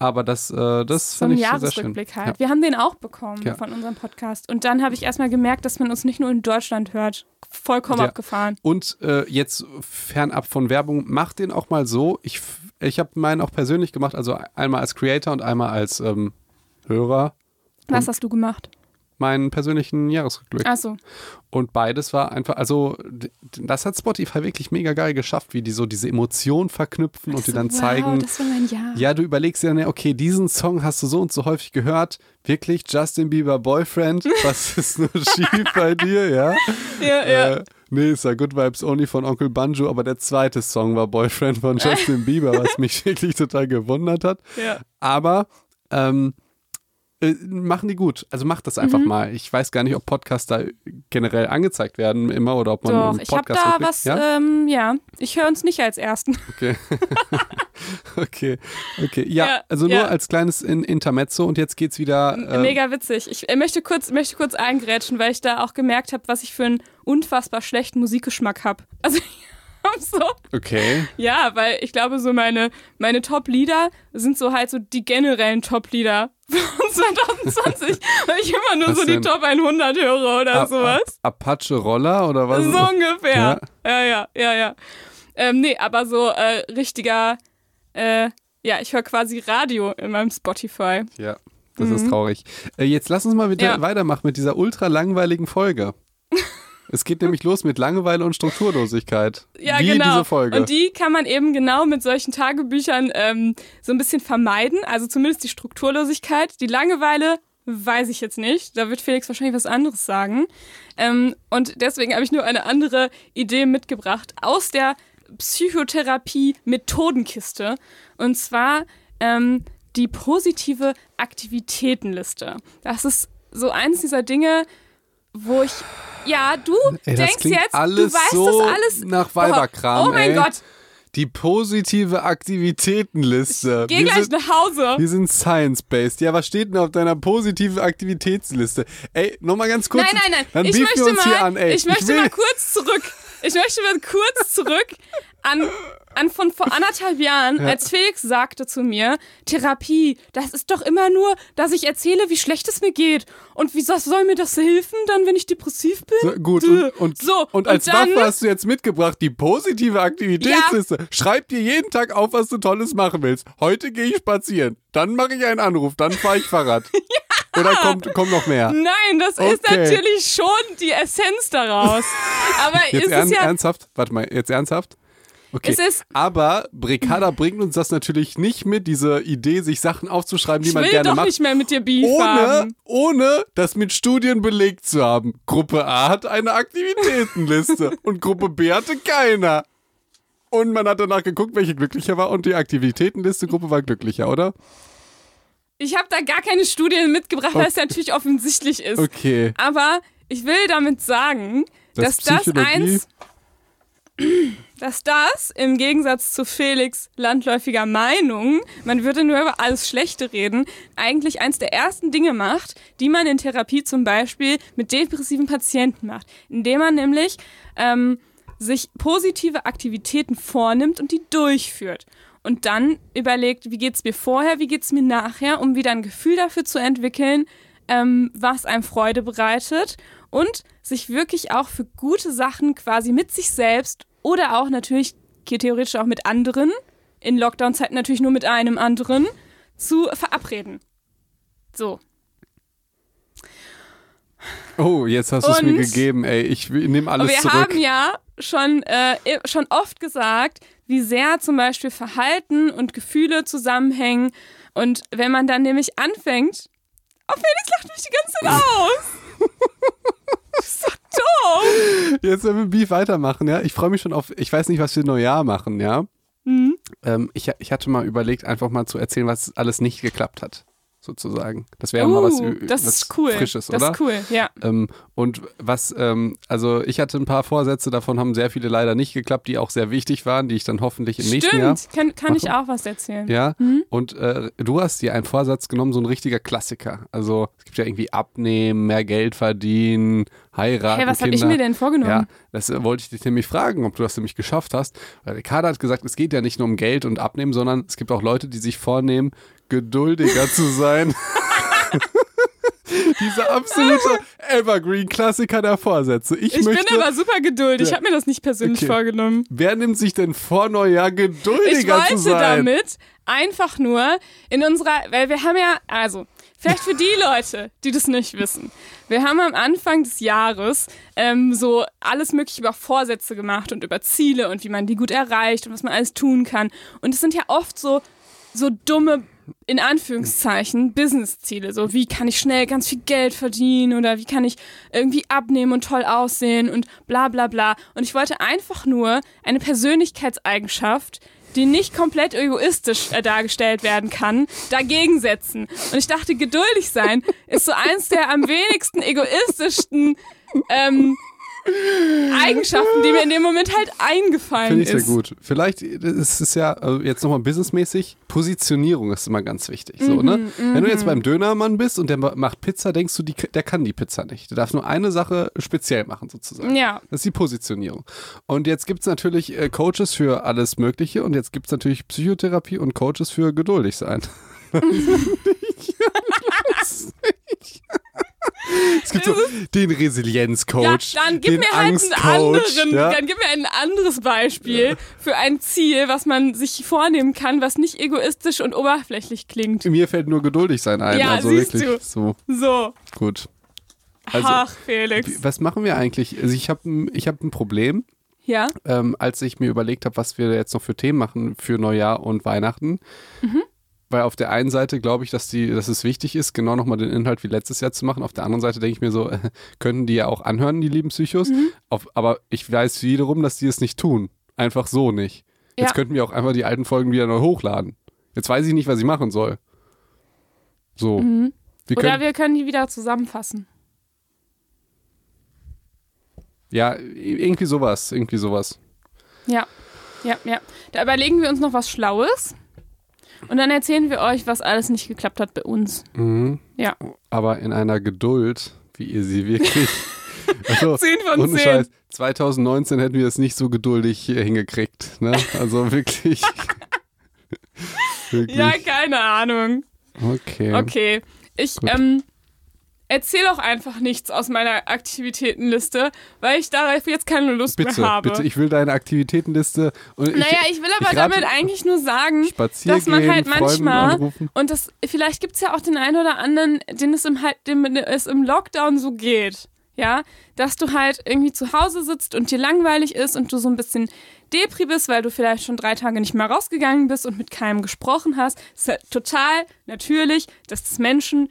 Aber das, äh, das fand ich sehr schön. Halt. Ja. Wir haben den auch bekommen ja. von unserem Podcast. Und dann habe ich erstmal gemerkt, dass man uns nicht nur in Deutschland hört. Vollkommen ja. abgefahren. Und äh, jetzt fernab von Werbung, mach den auch mal so. Ich ich habe meinen auch persönlich gemacht, also einmal als Creator und einmal als ähm, Hörer. Was hast du gemacht? Meinen persönlichen Jahresrückblick. Ach so. Und beides war einfach, also das hat Spotify wirklich mega geil geschafft, wie die so diese Emotionen verknüpfen und so, die dann wow, zeigen. Das war mein Jahr. Ja, du überlegst dir dann, okay, diesen Song hast du so und so häufig gehört. Wirklich, Justin Bieber Boyfriend, was ist nur schief bei dir, ja? [LAUGHS] Ja, ja. Äh, Nee, ist ja Good Vibes Only von Onkel Banjo, aber der zweite Song war Boyfriend von Justin Bieber, was mich [LAUGHS] wirklich total gewundert hat. Ja. Aber ähm, äh, machen die gut. Also macht das einfach mhm. mal. Ich weiß gar nicht, ob Podcasts da generell angezeigt werden immer oder ob man Doch, ich habe da was, ja, ähm, ja. ich höre uns nicht als Ersten. Okay. [LAUGHS] okay, okay. Ja, ja also nur ja. als kleines in Intermezzo und jetzt geht's wieder. Äh, Mega witzig. Ich möchte kurz, möchte kurz eingrätschen, weil ich da auch gemerkt habe, was ich für einen unfassbar schlechten Musikgeschmack habe. Also so. Okay. Ja, weil ich glaube, so meine, meine Top-Lieder sind so halt so die generellen Top-Lieder von [LAUGHS] 2020, weil ich immer nur was so denn? die Top 100 höre oder A sowas. Apache Roller oder was? So ungefähr. Ja, ja, ja, ja. ja. Ähm, nee, aber so äh, richtiger äh, ja, ich höre quasi Radio in meinem Spotify. Ja, das mhm. ist traurig. Äh, jetzt lass uns mal wieder ja. weitermachen mit dieser ultra langweiligen Folge. Es geht nämlich los mit Langeweile und Strukturlosigkeit. Ja, Wie genau. diese Folge. Und die kann man eben genau mit solchen Tagebüchern ähm, so ein bisschen vermeiden. Also zumindest die Strukturlosigkeit. Die Langeweile weiß ich jetzt nicht. Da wird Felix wahrscheinlich was anderes sagen. Ähm, und deswegen habe ich nur eine andere Idee mitgebracht aus der Psychotherapie-Methodenkiste. Und zwar ähm, die positive Aktivitätenliste. Das ist so eins dieser Dinge, wo ich. Ja, du ey, denkst jetzt, alles du weißt so das alles. Nach Weiberkram. Oh mein ey. Gott. Die positive Aktivitätenliste. Geh Wir gleich sind- nach Hause. Wir sind science-based. Ja, was steht denn auf deiner positiven Aktivitätsliste? Ey, nochmal ganz kurz. Nein, nein, nein. Dann ich möchte mal, hier an, ey. ich möchte will, mal kurz zurück. Ich möchte mal kurz zurück an, an von vor [LAUGHS] anderthalb Jahren, als Felix sagte zu mir, Therapie, das ist doch immer nur, dass ich erzähle, wie schlecht es mir geht. Und wie soll mir das helfen, dann, wenn ich depressiv bin? So, gut, und, und, so, und als dann, Waffe hast du jetzt mitgebracht die positive Aktivitätsliste. Schreib dir jeden Tag auf, was du Tolles machen willst. Heute gehe ich spazieren, dann mache ich einen Anruf, dann fahre ich Fahrrad. [LAUGHS] Oder kommt, kommt noch mehr? Nein, das ist Okay. natürlich schon die Essenz daraus. [LAUGHS] Aber Jetzt ist ern, es ja ernsthaft? Warte mal, jetzt ernsthaft? Okay. Es ist- Aber Bricada bringt uns das natürlich nicht mit, diese Idee, sich Sachen aufzuschreiben, die ich man will gerne doch macht. nicht mehr mit dir Beef ohne, ohne das mit Studien belegt zu haben. Gruppe A hat eine Aktivitätenliste [LAUGHS] und Gruppe B hatte keiner. Und man hat danach geguckt, welche glücklicher war und die Aktivitätenliste-Gruppe war glücklicher, oder? Ich habe da gar keine Studien mitgebracht, weil es natürlich offensichtlich ist. Okay. Aber ich will damit sagen, Das dass das eins, [CLEARS THROAT] dass das im Gegensatz zu Felix landläufiger Meinung, man würde nur über alles Schlechte reden, eigentlich eins der ersten Dinge macht, die man in Therapie zum Beispiel mit depressiven Patienten macht, indem man nämlich ähm, sich positive Aktivitäten vornimmt und die durchführt. Und dann überlegt, wie geht's mir vorher, wie geht's mir nachher, um wieder ein Gefühl dafür zu entwickeln, ähm, was einem Freude bereitet und sich wirklich auch für gute Sachen quasi mit sich selbst oder auch natürlich theoretisch auch mit anderen, in Lockdown-Zeiten natürlich nur mit einem anderen, zu verabreden. So. Oh, jetzt hast du es mir gegeben, ey. Ich nehme alles wir zurück. haben ja schon, äh, schon oft gesagt, wie sehr zum Beispiel Verhalten und Gefühle zusammenhängen. Und wenn man dann nämlich anfängt, oh, Felix lacht mich die ganze Zeit [LAUGHS] aus. Das ist so doof. Jetzt werden wir Beef weitermachen, ja. Ich freue mich schon auf, ich weiß nicht, was wir Neujahr machen, ja. Mhm. Ähm, ich, ich hatte mal überlegt, einfach mal zu erzählen, was alles nicht geklappt hat, sozusagen. Das wäre mal was, Uh, das was ist cool. Frisches, das oder? ist cool, ja. Ähm, und was, ähm, also ich hatte ein paar Vorsätze, davon haben sehr viele leider nicht geklappt, die auch sehr wichtig waren, die ich dann hoffentlich im nächsten Jahr. Stimmt, kann, kann ich auch was erzählen. Ja, Mhm. und äh, du hast dir einen Vorsatz genommen, so ein richtiger Klassiker. Also es gibt ja irgendwie abnehmen, mehr Geld verdienen, heiraten, Hey, was habe ich mir denn vorgenommen? Ja, das äh, wollte ich dich nämlich fragen, ob du das nämlich geschafft hast. Weil Ricardo hat gesagt, es geht ja nicht nur um Geld und Abnehmen, sondern es gibt auch Leute, die sich vornehmen, geduldiger zu sein. [LAUGHS] Dieser absolute Evergreen-Klassiker der Vorsätze. Ich, Ich möchte, bin aber super geduldig. Ich habe mir das nicht persönlich Okay. vorgenommen. wer nimmt sich denn vor Neujahr geduldiger Ich wollte zu sein? damit einfach nur in unserer, weil wir haben ja, also, vielleicht für die Leute, die das nicht wissen, wir haben am Anfang des Jahres ähm, so alles mögliche über Vorsätze gemacht und über Ziele und wie man die gut erreicht und was man alles tun kann. Und es sind ja oft so, so dumme, in Anführungszeichen, Business-Ziele. So, wie kann ich schnell ganz viel Geld verdienen oder wie kann ich irgendwie abnehmen und toll aussehen und bla bla bla. Und ich wollte einfach nur eine Persönlichkeitseigenschaft, die nicht komplett egoistisch äh, dargestellt werden kann, dagegen setzen. Und ich dachte, geduldig sein ist so eins der am wenigsten egoistischsten ähm, Eigenschaften, die mir in dem Moment halt eingefallen Finde ich ist. sehr gut. Vielleicht ist es ja also jetzt nochmal businessmäßig, Positionierung ist immer ganz wichtig. So, ne? Mhm, Wenn du jetzt beim Dönermann bist und der ma- macht Pizza, denkst du, die, der kann die Pizza nicht. Der darf nur eine Sache speziell machen, sozusagen. Ja. Das ist die Positionierung. Und jetzt gibt es natürlich äh, Coaches für alles Mögliche und jetzt gibt es natürlich Psychotherapie und Coaches für geduldig sein. [LAUGHS] [LAUGHS] [LAUGHS] es gibt so den Ja, Resilienzcoach, dann gib den mir halt einen anderen, ja? dann gib mir ein anderes Beispiel für ein Ziel, was man sich vornehmen kann, was nicht egoistisch und oberflächlich klingt. Mir fällt nur geduldig sein ein. Ja, also siehst wirklich du. so So. gut. Also, Ach, Felix. Was machen wir eigentlich? Also ich habe ich hab ein Problem, Ja. ähm, als ich mir überlegt habe, was wir jetzt noch für Themen machen für Neujahr und Weihnachten. Mhm. Weil auf der einen Seite glaube ich, dass, die, dass es wichtig ist, genau nochmal den Inhalt wie letztes Jahr zu machen. Auf der anderen Seite denke ich mir so, [LAUGHS] äh, könnten die ja auch anhören, die lieben Psychos. Mhm. Auf, aber ich weiß wiederum, dass die es nicht tun. Einfach so nicht. Jetzt Ja. könnten wir auch einfach die alten Folgen wieder neu hochladen. Jetzt weiß ich nicht, was ich machen soll. So. Wir Mhm. Oder können, wir können die wieder zusammenfassen. ja, irgendwie sowas, irgendwie sowas. Ja. Ja, ja. Da überlegen wir uns noch was Schlaues. Und dann erzählen wir euch, was alles nicht geklappt hat bei uns. Mhm. Ja. Aber in einer Geduld, wie ihr sie wirklich. [LAUGHS] Also, 10 von ohne 10. Scheiß, 2019 hätten wir es nicht so geduldig hier hingekriegt. Ne? Also wirklich. [LAUGHS] wirklich. Ja, keine Ahnung. okay. Okay. Ich Gut. ähm, erzähle auch einfach nichts aus meiner Aktivitätenliste, weil ich darauf jetzt keine Lust Bitte, mehr habe. bitte, ich will deine Aktivitätenliste. Und naja, ich will aber ich damit eigentlich nur sagen, dass man gehen, halt manchmal und das vielleicht gibt es ja auch den einen oder anderen, den es im halt, dem es im Lockdown so geht. Ja, dass du halt irgendwie zu Hause sitzt und dir langweilig ist und du so ein bisschen Depri bist, weil du vielleicht schon drei Tage nicht mehr rausgegangen bist und mit keinem gesprochen hast. Es ist ja total natürlich, dass das Menschen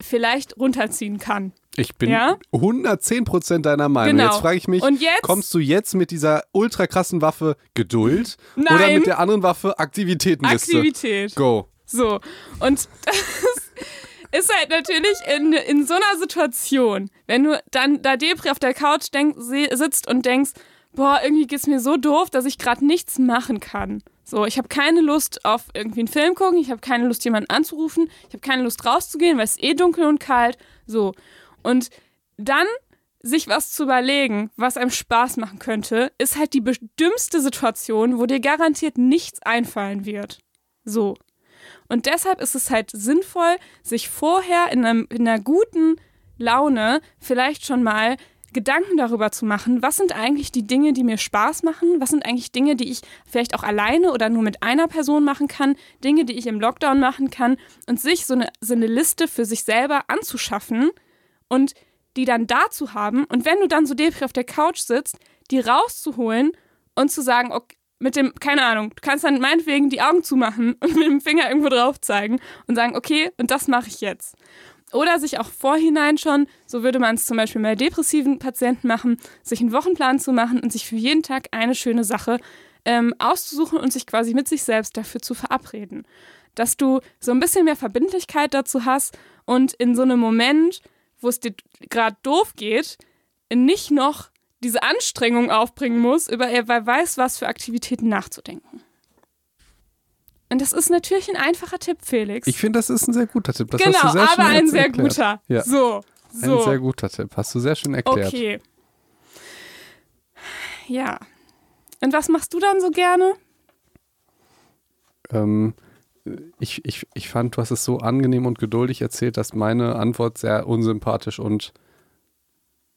vielleicht runterziehen kann. Ich bin Ja? 110% deiner Meinung. Genau. Jetzt frage ich mich, Und jetzt? kommst du jetzt mit dieser ultra krassen Waffe Geduld oder Nein. mit der anderen Waffe Aktivitätenliste? Aktivität. Go. So. Und [LAUGHS] das ist halt natürlich in, in so einer Situation, wenn du dann da Depri auf der Couch denk, sitzt und denkst, boah, irgendwie geht's mir so doof, dass ich gerade nichts machen kann. So, ich habe keine Lust auf irgendwie einen Film gucken, ich habe keine Lust, jemanden anzurufen, ich habe keine Lust rauszugehen, weil es eh dunkel und kalt. So. Und dann sich was zu überlegen, was einem Spaß machen könnte, ist halt die dümmste Situation, wo dir garantiert nichts einfallen wird. So. Und deshalb ist es halt sinnvoll, sich vorher in, einem, in einer guten Laune vielleicht schon mal Gedanken darüber zu machen, was sind eigentlich die Dinge, die mir Spaß machen, was sind eigentlich Dinge, die ich vielleicht auch alleine oder nur mit einer Person machen kann, Dinge, die ich im Lockdown machen kann? Und sich so eine, so eine Liste für sich selber anzuschaffen und die dann da zu haben. Und wenn du dann so depri auf der Couch sitzt, die rauszuholen und zu sagen, okay, mit dem, keine Ahnung, du kannst dann meinetwegen die Augen zumachen [LAUGHS] und mit dem Finger irgendwo drauf zeigen und sagen, okay, und das mache ich jetzt. Oder sich auch vorhinein schon, so würde man es zum Beispiel bei depressiven Patienten machen, sich einen Wochenplan zu machen und sich für jeden Tag eine schöne Sache ähm, auszusuchen und sich quasi mit sich selbst dafür zu verabreden. Dass du so ein bisschen mehr Verbindlichkeit dazu hast und in so einem Moment, wo es dir gerade doof geht, nicht noch diese Anstrengung aufbringen muss, über wer weiß was für Aktivitäten nachzudenken. Und das ist natürlich ein einfacher Tipp, Felix. Ich finde, das ist ein sehr guter Tipp. Das genau, aber ein sehr erklärt. guter. Ja. So, so. Ein sehr guter Tipp. Hast du sehr schön erklärt. okay. Ja. Und was machst du dann so gerne? Ähm, ich, ich, ich fand, du hast es so angenehm und geduldig erzählt, dass meine Antwort sehr unsympathisch und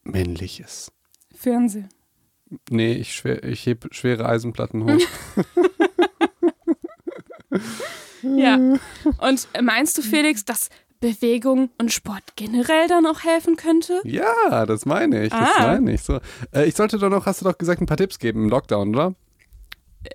männlich ist. Fernsehen. Nee, ich, schwer, ich heb schwere Eisenplatten hoch. [LAUGHS] Ja. Und meinst du, Felix, dass Bewegung und Sport generell dann auch helfen könnte? ja, das meine ich. Das Ah. meine ich. So. Äh, ich sollte doch noch, hast du doch gesagt, ein paar Tipps geben im Lockdown, oder?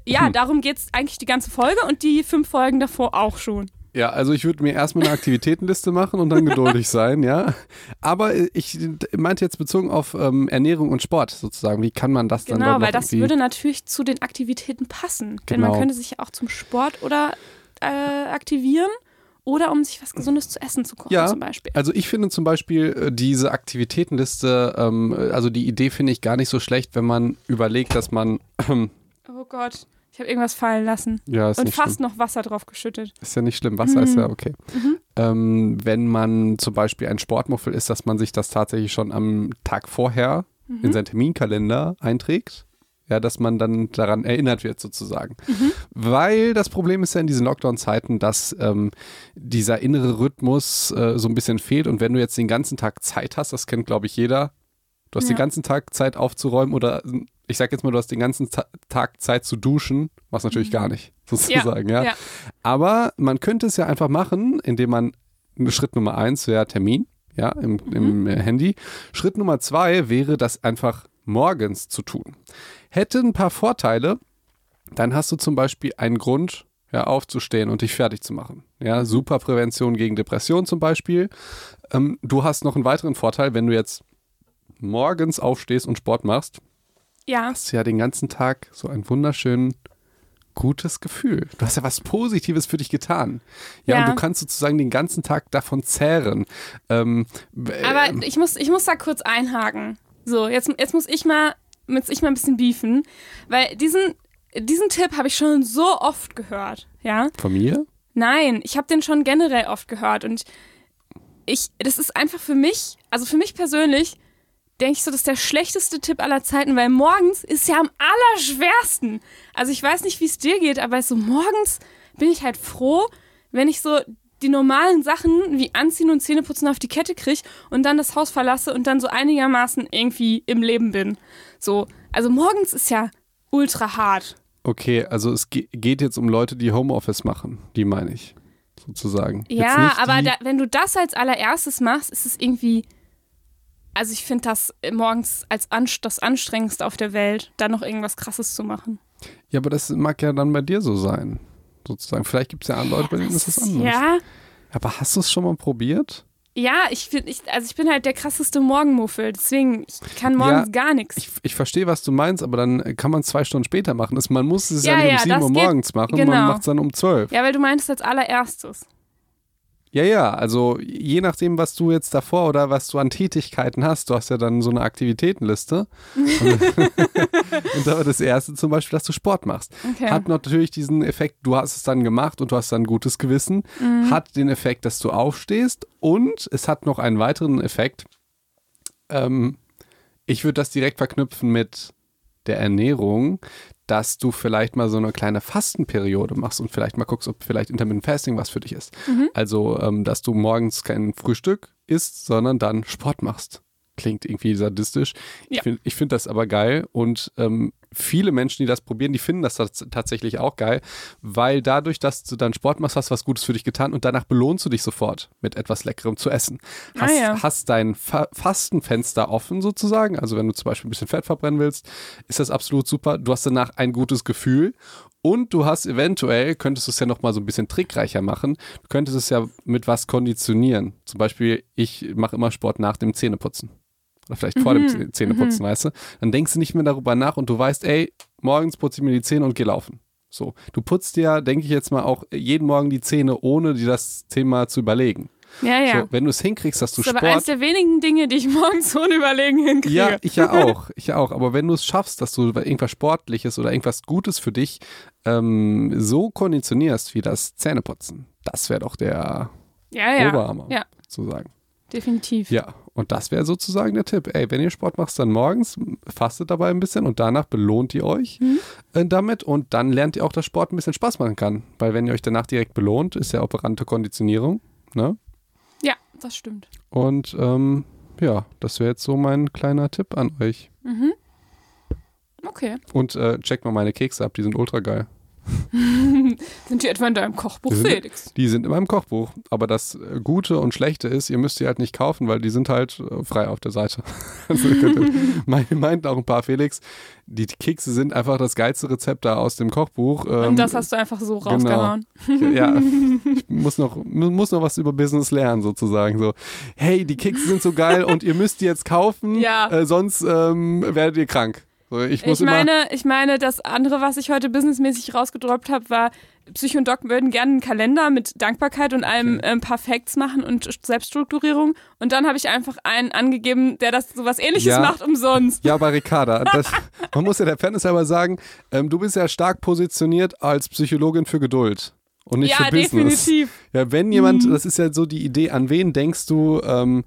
Ja, darum geht es eigentlich die ganze Folge und die fünf Folgen davor auch schon. Ja, also ich würde mir erstmal eine Aktivitätenliste machen und dann geduldig sein, ja. Aber ich meinte jetzt bezogen auf ähm, Ernährung und Sport sozusagen. Wie kann man das dann Genau, weil das würde natürlich zu den Aktivitäten passen. Denn man Genau. könnte sich ja auch zum Sport oder äh, aktivieren oder um sich was Gesundes zu essen zu kochen Ja. zum Beispiel. Also ich finde zum Beispiel äh, diese Aktivitätenliste, ähm, also die Idee finde ich gar nicht so schlecht, wenn man überlegt, dass man, Oh Gott, ich habe irgendwas fallen lassen. ja, ist und nicht fast schlimm. noch Wasser drauf geschüttet. Ist ja nicht schlimm, Wasser ist Mhm. ja okay. Ähm, wenn man zum Beispiel ein Sportmuffel ist, dass man sich das tatsächlich schon am Tag vorher Mhm. in seinen Terminkalender einträgt. Ja, dass man dann daran erinnert wird sozusagen. Mhm. Weil das Problem ist ja in diesen Lockdown-Zeiten, dass ähm, dieser innere Rhythmus äh, so ein bisschen fehlt. Und wenn du jetzt den ganzen Tag Zeit hast, das kennt glaube ich jeder, du hast Ja. den ganzen Tag Zeit aufzuräumen oder ich sag jetzt mal, du hast den ganzen Ta Tag Zeit zu duschen, was natürlich gar nicht, [LAUGHS] sozusagen, ja. Mhm. ja. Aber man könnte es ja einfach machen, indem man Schritt Nummer eins wäre Termin, ja, im, im äh, Handy. Schritt Nummer zwei wäre, das einfach morgens zu tun. Hätte ein paar Vorteile, dann hast du zum Beispiel einen Grund, ja, aufzustehen und dich fertig zu machen. Ja, super Prävention gegen Depression zum Beispiel. Ähm, du hast noch einen weiteren Vorteil, wenn du jetzt morgens aufstehst und Sport machst, Ja, hast du ja den ganzen Tag so ein wunderschön gutes Gefühl. Du hast ja was Positives für dich getan. Ja, Ja. und du kannst sozusagen den ganzen Tag davon zehren. Ähm, aber ähm, ich muss, ich muss da kurz einhaken. So, jetzt, jetzt muss ich mal, muss ich mal ein bisschen beefen, weil diesen, diesen Tipp habe ich schon so oft gehört, ja. Von mir? Nein, ich habe den schon generell oft gehört und ich, das ist einfach für mich, also für mich persönlich, denke ich so, das ist der schlechteste Tipp aller Zeiten, weil morgens ist ja am allerschwersten. Also ich weiß nicht, wie es dir geht, aber so morgens bin ich halt froh, wenn ich so die normalen Sachen wie Anziehen und Zähneputzen auf die Kette kriege und dann das Haus verlasse und dann so einigermaßen irgendwie im Leben bin. So, also morgens ist ja ultra hart. Okay, also es ge geht jetzt um Leute, die Homeoffice machen, die meine ich sozusagen. Ja, aber da, wenn du das als allererstes machst, ist es irgendwie. Also ich finde das morgens als Anst das anstrengendste auf der Welt, da noch irgendwas Krasses zu machen. Ja, aber das mag ja dann bei dir so sein, sozusagen. Vielleicht gibt es ja Leute, bei denen ist das anders. Ja. Aber hast du es schon mal probiert? Ja, ich finde, ich, also ich bin halt der krasseste Morgenmuffel, deswegen ich kann morgens ja, gar nichts. Ich, ich verstehe, was du meinst, aber dann kann man es zwei Stunden später machen. Man muss es ja, ja nicht um ja, 7 Uhr morgens machen, genau. man macht es dann um 12. Ja, weil du meinst als allererstes. Ja, ja, also je nachdem, was du jetzt davor oder was du an Tätigkeiten hast, du hast ja dann so eine Aktivitätenliste. [LAUGHS] und da war das erste zum Beispiel, dass du Sport machst. Okay. Hat natürlich diesen Effekt, du hast es dann gemacht und du hast dann ein gutes Gewissen. Mhm. Hat den Effekt, dass du aufstehst und es hat noch einen weiteren Effekt. Ähm, ich würde das direkt verknüpfen mit der Ernährung, dass du vielleicht mal so eine kleine Fastenperiode machst und vielleicht mal guckst, ob vielleicht Intermittent Fasting was für dich ist. Mhm. Also, ähm, dass du morgens kein Frühstück isst, sondern dann Sport machst. Klingt irgendwie sadistisch. Ja. Ich finde find das aber geil und ähm, viele Menschen, die das probieren, die finden das tatsächlich auch geil, weil dadurch, dass du dann Sport machst, hast du was Gutes für dich getan und danach belohnst du dich sofort mit etwas Leckerem zu essen. Ah, hast, ah, ja. hast dein Fa Fastenfenster offen sozusagen, also wenn du zum Beispiel ein bisschen Fett verbrennen willst, ist das absolut super. Du hast danach ein gutes Gefühl und du hast eventuell, könntest du es ja noch mal so ein bisschen trickreicher machen, du könntest es ja mit was konditionieren. Zum Beispiel, ich mache immer Sport nach dem Zähneputzen oder vielleicht vor mhm. dem Zähneputzen, mhm. weißt du, dann denkst du nicht mehr darüber nach und du weißt, ey, morgens putze ich mir die Zähne und geh laufen. So, du putzt dir, denke ich jetzt mal, auch jeden Morgen die Zähne, ohne dir das Thema zu überlegen. Ja, ja. So, wenn du es hinkriegst, dass du das ist Sport. aber eines der wenigen Dinge, die ich [LAUGHS] morgens ohne Überlegen hinkriege. Ja, ich ja [LAUGHS] auch. Ich ja auch. Aber wenn du es schaffst, dass du irgendwas Sportliches oder irgendwas Gutes für dich ähm, so konditionierst wie das Zähneputzen, das wäre doch der ja, ja. Oberhammer, ja. sozusagen. Definitiv. Ja, und das wäre sozusagen der Tipp. Ey, wenn ihr Sport macht, dann morgens, fastet dabei ein bisschen und danach belohnt ihr euch mhm. äh, damit und dann lernt ihr auch, dass Sport ein bisschen Spaß machen kann. Weil wenn ihr euch danach direkt belohnt, ist ja operante Konditionierung. Ne? Ja, das stimmt. Und ähm, ja, das wäre jetzt so mein kleiner Tipp an euch. Mhm. Okay. Und äh, checkt mal meine Kekse ab, die sind ultra geil. [LAUGHS] sind die etwa in deinem Kochbuch, die sind, Felix? Die sind in meinem Kochbuch. Aber das äh, Gute und Schlechte ist, ihr müsst die halt nicht kaufen, weil die sind halt äh, frei auf der Seite. [LAUGHS] also [LAUGHS] meinten auch ein paar Felix, die Kekse sind einfach das geilste Rezept da aus dem Kochbuch. Ähm, und das hast du einfach so genau. rausgehauen. Genau. Ja, [LAUGHS] ich muss noch, muss noch was über Business lernen sozusagen. So, hey, die Kekse sind so geil und ihr müsst die jetzt kaufen, ja. äh, sonst ähm, werdet ihr krank. So, ich, ich, meine, ich meine, das andere, was ich heute businessmäßig rausgedroppt habe, war, Psycho und Doc würden gerne einen Kalender mit Dankbarkeit und einem okay. ähm, paar Facts machen und Selbststrukturierung. Und dann habe ich einfach einen angegeben, der das sowas ähnliches ja. macht umsonst. Ja, aber Ricarda, [LAUGHS] das, man muss ja der Fairness aber sagen, ähm, du bist ja stark positioniert als Psychologin für Geduld. Und nicht ja, für Business. definitiv. Ja, wenn jemand, mhm. das ist ja so die Idee, an wen denkst du, ähm,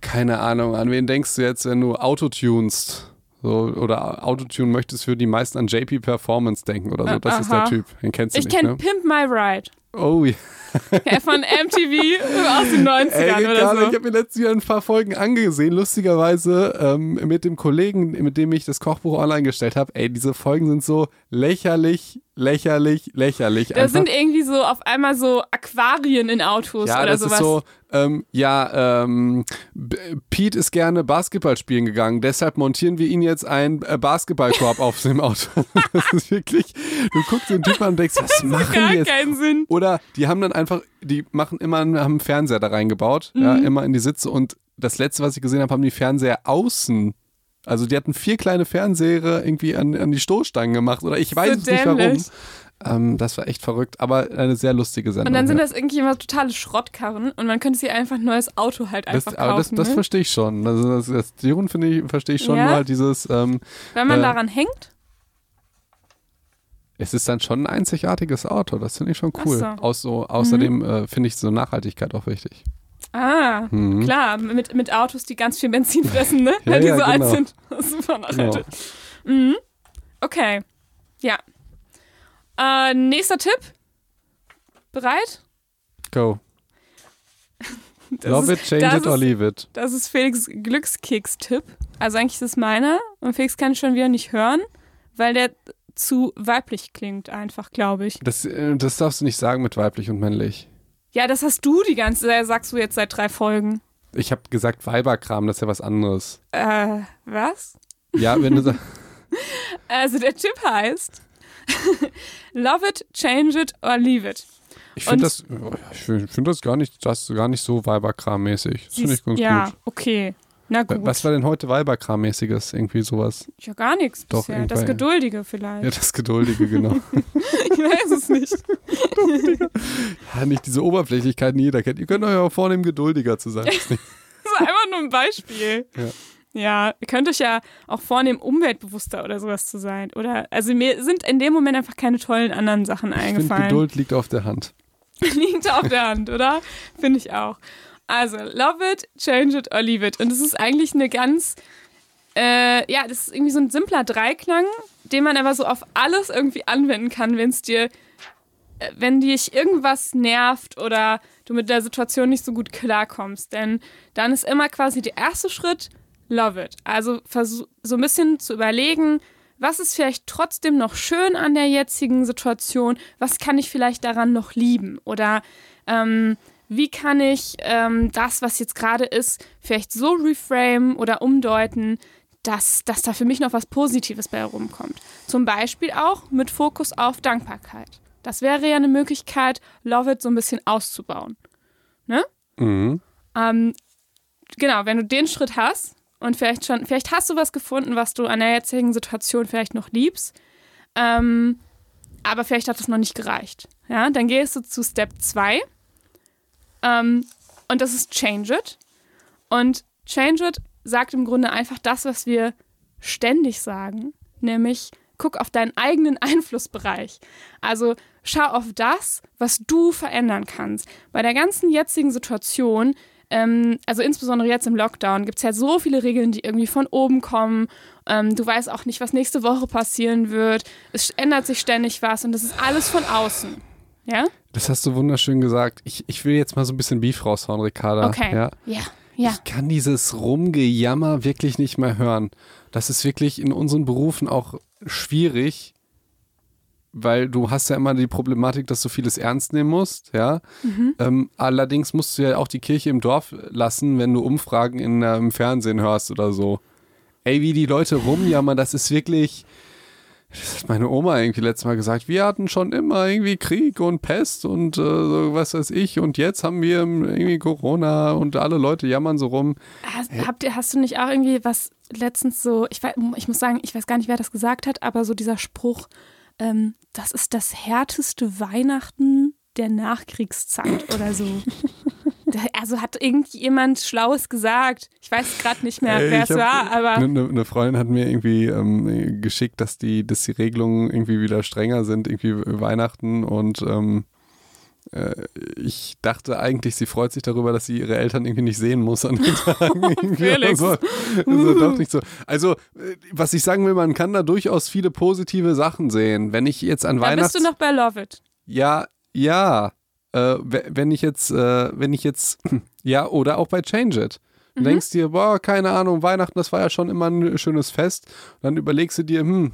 keine Ahnung, an wen denkst du jetzt, wenn du Autotunst? So, oder Autotune möchtest für die meisten an JP Performance denken oder so. Das Aha. ist der Typ. Den kennst du ich nicht. Ich kenne ne? Pimp My Ride. Oh ja. ja. Von MTV aus den 90ern [LAUGHS] Ey, oder so. Ich habe mir letztes Jahr ein paar Folgen angesehen, lustigerweise ähm, mit dem Kollegen, mit dem ich das Kochbuch online gestellt habe. Ey, diese Folgen sind so lächerlich, lächerlich, lächerlich. Da sind irgendwie so auf einmal so Aquarien in Autos ja, oder das sowas. Ist so, ähm, ja, ähm, Pete ist gerne Basketball spielen gegangen, deshalb montieren wir ihn jetzt einen äh, Basketballkorb auf dem Auto. [LAUGHS] das ist wirklich, du guckst den Typ an und denkst, was machen gar die jetzt? keinen Sinn. Oder die haben dann einfach, die machen immer, haben einen Fernseher da reingebaut, mhm. ja, immer in die Sitze und das letzte, was ich gesehen habe, haben die Fernseher außen also die hatten vier kleine Fernseher irgendwie an, an die Stoßstangen gemacht oder ich weiß so nicht warum. Ähm, das war echt verrückt, aber eine sehr lustige Sendung. Und dann sind ja. das irgendwie immer totale Schrottkarren und man könnte sich einfach ein neues Auto halt einfach das, kaufen. Aber das, das ne? verstehe ich schon. Also das, das, die finde ich, verstehe ich schon, ja? nur halt dieses. Ähm, Wenn man äh, daran hängt? Es ist dann schon ein einzigartiges Auto, das finde ich schon cool. So. Aus so, außerdem äh, finde ich so Nachhaltigkeit auch wichtig. Ah, Mhm. klar, mit, mit Autos, die ganz viel Benzin [LAUGHS] fressen, ne? Ja, Weil [LAUGHS] die ja, so alt genau. sind. [LAUGHS] Super Genau. Mhm. Okay. Ja. Äh, nächster Tipp. Bereit? Go. Das Love ist, it, change it or leave it. Das ist Felix Glückskeks-Tipp. Also eigentlich ist es meiner. Und Felix kann schon wieder nicht hören, weil der zu weiblich klingt einfach, glaube ich. Das, äh, das darfst du nicht sagen mit weiblich und männlich. Ja, das hast du die ganze Zeit, sagst du jetzt seit drei Folgen. Ich habe gesagt Weiberkram, das ist ja was anderes. Äh, was? Ja, wenn du sagst, [LAUGHS] Also der Tipp heißt [LAUGHS] Love it, change it or leave it. ich finde das, ich find das gar nicht, das gar nicht so Weiberkram-mäßig. Das finde ich ganz ja, gut. okay. Na gut. Was war denn heute Weiberkram-mäßiges? Irgendwie sowas. Ja, gar nichts Doch, bisher. Das Geduldige Ja, vielleicht. das Geduldige, genau. [LAUGHS] Ich weiß es nicht. [LAUGHS] ja, nicht diese Oberflächlichkeiten, die jeder kennt. Ihr könnt euch auch vornehmen, geduldiger zu sein. [LAUGHS] Das ist einfach nur ein Beispiel. Ja. Ja, ihr könnt euch ja auch vornehmen, umweltbewusster oder sowas zu sein. Oder, also mir sind in dem Moment einfach keine tollen anderen Sachen Ich finde, eingefallen. Geduld liegt auf der Hand. Liegt auf der Hand, oder? Finde ich auch. Also, love it, change it or leave it. Und es ist eigentlich eine ganz, äh, ja, das ist irgendwie so ein simpler Dreiklang, den man aber so auf alles irgendwie anwenden kann, wenn es dir, äh, wenn dich irgendwas nervt oder du mit der Situation nicht so gut klarkommst. Denn dann ist immer quasi der erste Schritt, love it. Also versuch, so ein bisschen zu überlegen, was ist vielleicht trotzdem noch schön an der jetzigen Situation? Was kann ich vielleicht daran noch lieben? Oder ähm, wie kann ich ähm, das, was jetzt gerade ist, vielleicht so reframe oder umdeuten, dass, dass da für mich noch was Positives bei herumkommt? Zum Beispiel auch mit Fokus auf Dankbarkeit. Das wäre ja eine Möglichkeit, Love It so ein bisschen auszubauen. Mhm. Ähm, genau, wenn du den Schritt hast und vielleicht schon, vielleicht hast du was gefunden, was du an der jetzigen Situation vielleicht noch liebst, ähm, aber vielleicht hat das noch nicht gereicht. Ja, dann gehst du zu Step 2 ähm, und das ist Change It. Und Change It sagt im Grunde einfach das, was wir ständig sagen, nämlich guck auf deinen eigenen [LAUGHS] Einflussbereich. Also schau auf das, was du verändern kannst. Bei der ganzen jetzigen Situation, ähm, also insbesondere jetzt im Lockdown, gibt es ja so viele Regeln, die irgendwie von oben kommen. Ähm, du weißt auch nicht, was nächste Woche passieren wird. Es ändert sich ständig was und das ist alles von außen. Ja? Das hast du wunderschön gesagt. Ich, ich will jetzt mal so ein bisschen Beef raushauen, Ricarda. Okay. Ja. Ja. Ja. Ich kann dieses Rumgejammer wirklich nicht mehr hören. Das ist wirklich in unseren Berufen auch schwierig, weil du hast ja immer die Problematik, dass du vieles ernst nehmen musst, ja. Ähm, allerdings musst du ja auch die Kirche im Dorf lassen, wenn du Umfragen in, äh, im Fernsehen hörst oder so. Ey, wie die Leute rumjammern, das ist wirklich. Das hat meine Oma irgendwie letztes Mal gesagt. Wir hatten schon immer irgendwie Krieg und Pest und äh, so, was weiß ich. Und jetzt haben wir irgendwie Corona und alle Leute jammern so rum. Hast, habt ihr, hast du nicht auch irgendwie was letztens so, ich, weiß, ich muss sagen, ich weiß gar nicht, wer das gesagt hat, aber so dieser Spruch, ähm, das ist das härteste Weihnachten der Nachkriegszeit oder so. [LAUGHS] Also hat irgendjemand Schlaues gesagt. Ich weiß gerade nicht mehr, wer es war, aber Eine ne, ne Freundin hat mir irgendwie ähm, geschickt, dass die, dass die Regelungen irgendwie wieder strenger sind, irgendwie Weihnachten und ähm, äh, ich dachte eigentlich, sie freut sich darüber, dass sie ihre Eltern irgendwie nicht sehen muss an den Tagen. [LAUGHS] Felix. Also, also doch nicht so. Also, äh, was ich sagen will, man kann da durchaus viele positive Sachen sehen. Wenn ich jetzt an da bist du noch bei Love It. Ja, ja. Äh, we- wenn ich jetzt, äh, wenn ich jetzt, [CLEARS THROAT] ja, oder auch bei Change It. Du denkst dir, boah, keine Ahnung, Weihnachten, das war ja schon immer ein schönes Fest. Und dann überlegst du dir, hm,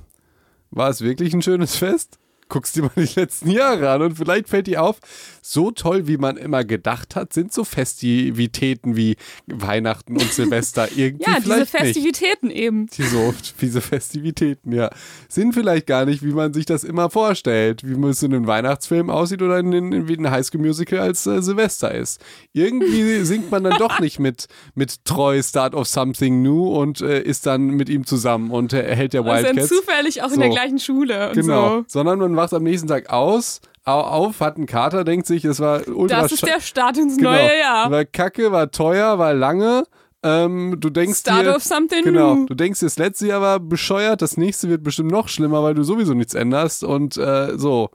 war es wirklich ein schönes Fest? Guckst dir mal die letzten Jahre an und vielleicht fällt dir auf, so toll, wie man immer gedacht hat, sind so Festivitäten wie Weihnachten und Silvester [LAUGHS] irgendwie Ja, diese vielleicht nicht. Festivitäten eben. So, diese Festivitäten, ja. Sind vielleicht gar nicht, wie man sich das immer vorstellt. Wie es in einem Weihnachtsfilm aussieht oder in, in, wie ein Highschool-Musical als äh, Silvester ist. Irgendwie [LAUGHS] singt man dann doch nicht mit, mit Troy Start of Something New und äh, ist dann mit ihm zusammen und äh, hält der Und sind Wildcats. zufällig auch in So. der gleichen Schule und Genau. so. Sondern man wacht am nächsten Tag aus, au- auf, hat einen Kater, denkt sich, es war ultra Das ist der Start ins Genau. neue Jahr. War kacke, war teuer, war lange. Ähm, du denkst Start dir, of something genau, new. du denkst dir, das letzte Jahr war bescheuert, das nächste wird bestimmt noch schlimmer, weil du sowieso nichts änderst und äh, so.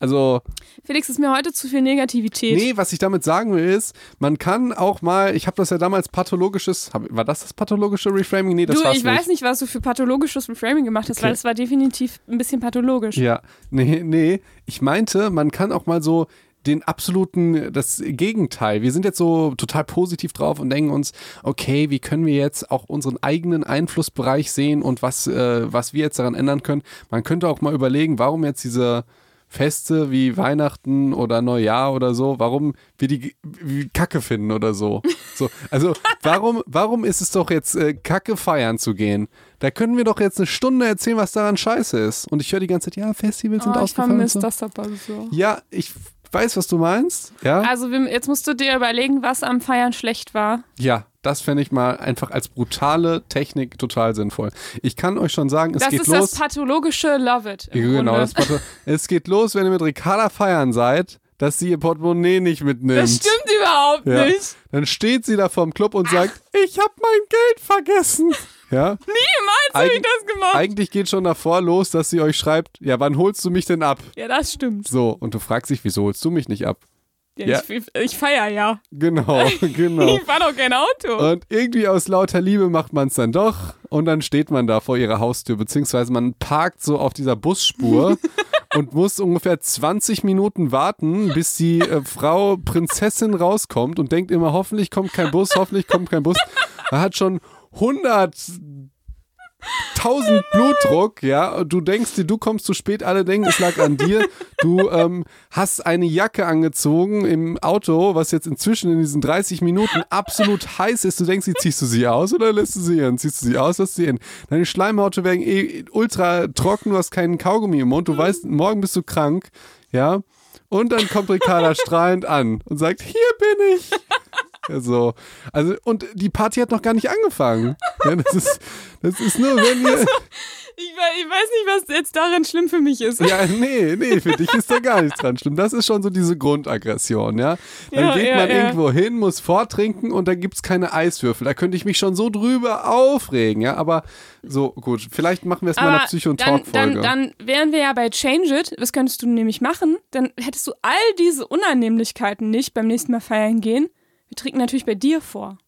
Also, Felix, ist mir heute zu viel Negativität. nee, was ich damit sagen will, ist, man kann auch mal, ich habe das ja damals pathologisches, hab, war das das pathologische Reframing? Nee, das du, war's ich nicht. weiß nicht, was du für pathologisches Reframing gemacht hast, Okay. weil es war definitiv ein bisschen pathologisch. Ja, nee, nee. Ich meinte, man kann auch mal so den absoluten, das Gegenteil. Wir sind jetzt so total positiv drauf und denken uns, okay, wie können wir jetzt auch unseren eigenen Einflussbereich sehen und was, äh, was wir jetzt daran ändern können. Man könnte auch mal überlegen, warum jetzt diese Feste wie Weihnachten oder Neujahr oder so, warum wir die wie Kacke finden oder so. so also warum, warum ist es doch jetzt äh, Kacke feiern zu gehen? Da können wir doch jetzt eine Stunde erzählen, was daran scheiße ist. Und ich höre die ganze Zeit, ja, Festivals sind Oh, ich ausgefallen. und vermisse so. das aber so. Ja, ich weiß, was du meinst. Ja, Also jetzt musst du dir überlegen, was am Feiern schlecht war. ja das fände ich mal einfach als brutale Technik total sinnvoll. Ich kann euch schon sagen, es das geht ist los. das pathologische Love It. Genau, das es geht los, wenn ihr mit Ricarda feiern seid, dass sie ihr Portemonnaie nicht mitnimmt. das stimmt überhaupt Ja. nicht. Dann steht sie da vorm Club und sagt, ich habe mein Geld vergessen. Ja, Niemals habe ich das gemacht. eigentlich geht schon davor los, dass sie euch schreibt, ja, wann holst du mich denn ab? ja, das stimmt. So, und du fragst dich, wieso holst du mich nicht ab? Ja, Ja. Ich, ich feier ja. Genau, [LAUGHS] genau. Ich fahr doch kein Auto. Und irgendwie aus lauter Liebe macht man es dann doch und dann steht man da vor ihrer Haustür, beziehungsweise man parkt so auf dieser Busspur [LAUGHS] und muss ungefähr 20 Minuten warten, bis die äh, Frau Prinzessin rauskommt und denkt immer, hoffentlich kommt kein Bus, hoffentlich kommt kein Bus. Man hat schon 100 1000 Blutdruck, ja, und du denkst dir, du kommst zu spät, alle denken, es lag an dir. Du ähm, hast eine Jacke angezogen im Auto, was jetzt inzwischen in diesen 30 Minuten absolut heiß ist. Du denkst, ziehst du sie aus oder lässt du sie in? Ziehst du sie aus, lässt du sie in? Deine Schleimhaute werden eh ultra trocken, du hast keinen Kaugummi im Mund, du weißt, morgen bist du krank, ja. Und dann kommt Ricarda strahlend an und sagt, hier bin ich. So. Also, und die Party hat noch gar nicht angefangen. Ja, das, ist, das ist nur, wenn ihr. Ich, we- ich weiß nicht, was jetzt darin schlimm für mich ist. Ja, nee, nee, für dich ist da gar nichts dran schlimm. Das ist schon so diese Grundaggression, ja. Dann Ja, geht ja, man irgendwo hin, muss vortrinken und dann gibt's keine Eiswürfel. Da könnte ich mich schon so drüber aufregen, ja. Aber so, gut, vielleicht machen wir es mal in Psycho- und dann, Talk-Folge. dann, dann wären wir ja bei Change It. Was könntest du nämlich machen? Dann hättest du all diese Unannehmlichkeiten nicht beim nächsten Mal feiern gehen. Wir trinken natürlich bei dir vor.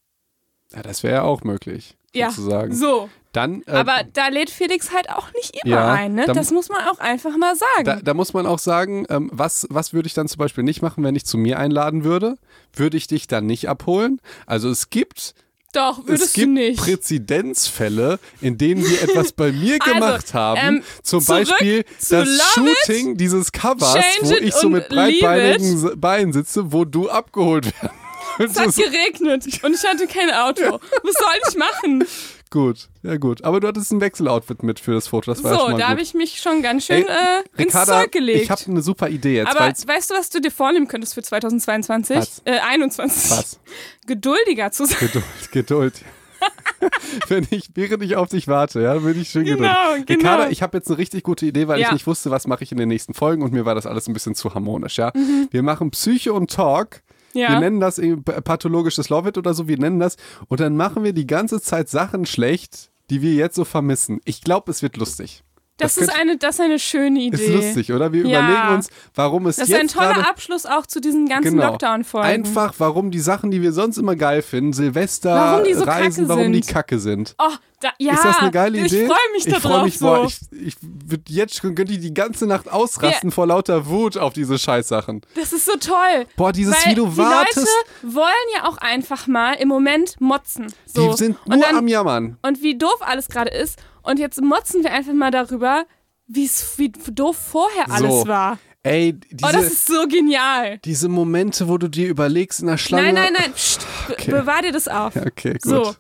Ja, das wäre ja auch möglich, Ja, sozusagen. so. Dann, äh, Aber da lädt Felix halt auch nicht immer Ja, ein, ne? da- Das muss man auch einfach mal sagen. Da, da muss man auch sagen, ähm, was, was würde ich dann zum Beispiel nicht machen, wenn ich zu mir einladen würde? Würde ich dich dann nicht abholen? Also es gibt, Doch, es würdest gibt du nicht. Präzedenzfälle, in denen wir etwas bei mir [LAUGHS] Also, gemacht haben. ähm, zum Beispiel zu das Love It, Shooting dieses Covers, wo ich so mit breitbeinigen Beinen sitze, wo du abgeholt werden [LAUGHS] Es hat geregnet und ich hatte kein Auto. Was soll ich machen? Gut, ja gut. Aber du hattest ein Wechseloutfit mit für das Foto, das war ja So, schon mal da habe ich mich schon ganz schön Ey, äh, ins Ricarda, Zeug gelegt. ich habe eine super Idee jetzt. Aber weißt du, was du dir vornehmen könntest für 2022? Was? Äh, 21. was? [LAUGHS] Geduldiger zu sein. Geduld, Geduld. [LAUGHS] Wenn ich, während ich auf dich warte, ja, bin ich schön Genau, geduldig. genau. Ricarda, ich habe jetzt eine richtig gute Idee, weil Ja. ich nicht wusste, was mache ich in den nächsten Folgen und mir war das alles ein bisschen zu harmonisch, ja. Mhm. Wir machen Psyche und Talk. Wir Ja. nennen das pathologisches Love It oder so, wir nennen das. Und dann machen wir die ganze Zeit Sachen schlecht, die wir jetzt so vermissen. Ich glaube, es wird lustig. Das, das ist eine, das ist eine schöne Idee. Ist lustig, oder? Wir Ja. überlegen uns, warum es Das ist jetzt ein toller gerade Abschluss auch zu diesen ganzen Genau. Lockdown-Folgen. Einfach, warum die Sachen, die wir sonst immer geil finden, Silvester, Warum die so Reisen, kacke warum die sind. kacke sind. Oh, da, ja. ist das eine geile ich Idee? Ich freue mich ich da freu drauf mich, so. boah, ich, ich würd jetzt schon könnte ich die ganze Nacht ausrasten vor lauter Wut auf diese Scheißsachen. das ist so toll. Boah, dieses Weil wie du die wartest, Leute wollen ja auch einfach mal im Moment motzen. So. die sind und nur dann, am Jammern. Und wie doof alles gerade ist. Und jetzt motzen wir einfach mal darüber, wie's, wie doof vorher alles So. war. Ey, Oh, das diese, ist so genial. diese Momente, wo du dir überlegst in der Schlange. Nein, nein, nein. Psst, be- Okay. bewahr dir das auf. [LAUGHS] Okay, gut. So.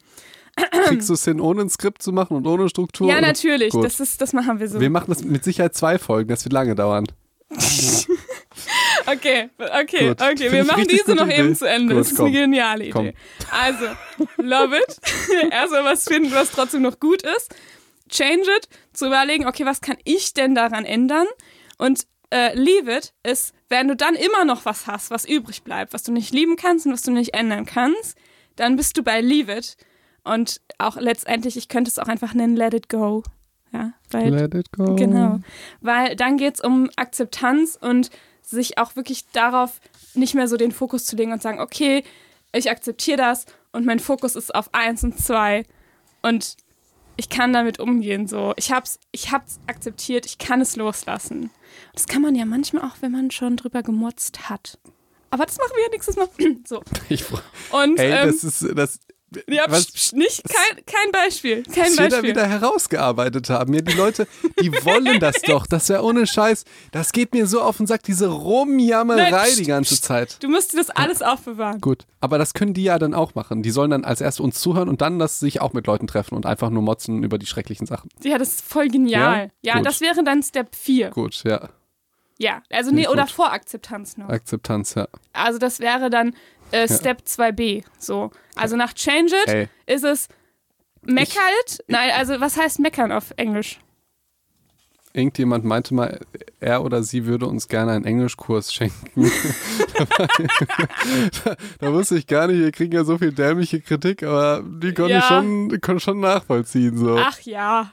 Kriegst du es hin, ohne ein Skript zu machen und ohne Struktur? Ja, Oder- natürlich. Gut. Das, ist, das machen wir so. Wir machen das mit Sicherheit zwei Folgen, das wird lange dauern. [LAUGHS] Okay, okay, Gut. okay. Finde Wir machen diese noch gute eben Idee. zu Ende. Gut, das ist komm. eine geniale Idee. Komm. Also, love it. [LAUGHS] Erstmal was finden, was trotzdem noch gut ist. Change it. Zu überlegen, okay, was kann ich denn daran ändern? Und äh, leave it ist, wenn du dann immer noch was hast, was übrig bleibt, was du nicht lieben kannst und was du nicht ändern kannst, dann bist du bei leave it. und auch letztendlich, ich könnte es auch einfach nennen, let it go. Ja, weil, Let it go. Genau. Weil dann geht es um Akzeptanz und sich auch wirklich darauf nicht mehr so den Fokus zu legen und sagen, okay, ich akzeptiere das und mein Fokus ist auf eins und zwei und ich kann damit umgehen. So, ich hab's, ich hab's akzeptiert, ich kann es loslassen. Das kann man ja manchmal auch, wenn man schon drüber gemotzt hat. Aber das machen wir ja nächstes Mal. [CLEARS THROAT] so. Ich, Und ey, ähm, das ist das. Ja, was- nicht kein, kein Beispiel. Kein was wir da Beispiel. wieder herausgearbeitet haben. Ja, die Leute, die wollen das [LAUGHS] doch. Das wäre ohne Scheiß. Das geht mir so auf den Sack, diese Rumjammerei Nein, die ganze. Zeit. Du musst dir das alles aufbewahren. Gut, aber das können die ja dann auch machen. Die sollen dann als erst uns zuhören und dann das sich auch mit Leuten treffen und einfach nur motzen über die schrecklichen Sachen. Ja, das ist voll genial. Ja? Ja, das wäre dann Step 4. Gut, ja. Ja, also nee, oder gut. Vorakzeptanz noch. Akzeptanz, ja. Also das wäre dann äh, Step 2b. So. Also nach Change It Ey, ist es Mecker it. Nein, also was heißt meckern auf Englisch? irgendjemand meinte mal, er oder sie würde uns gerne einen Englischkurs schenken. da, [LAUGHS] [LAUGHS] da wusste ich gar nicht, wir kriegen ja so viel dämliche Kritik, aber die konnte Ja. ich schon, konnte schon nachvollziehen. So. Ach ja.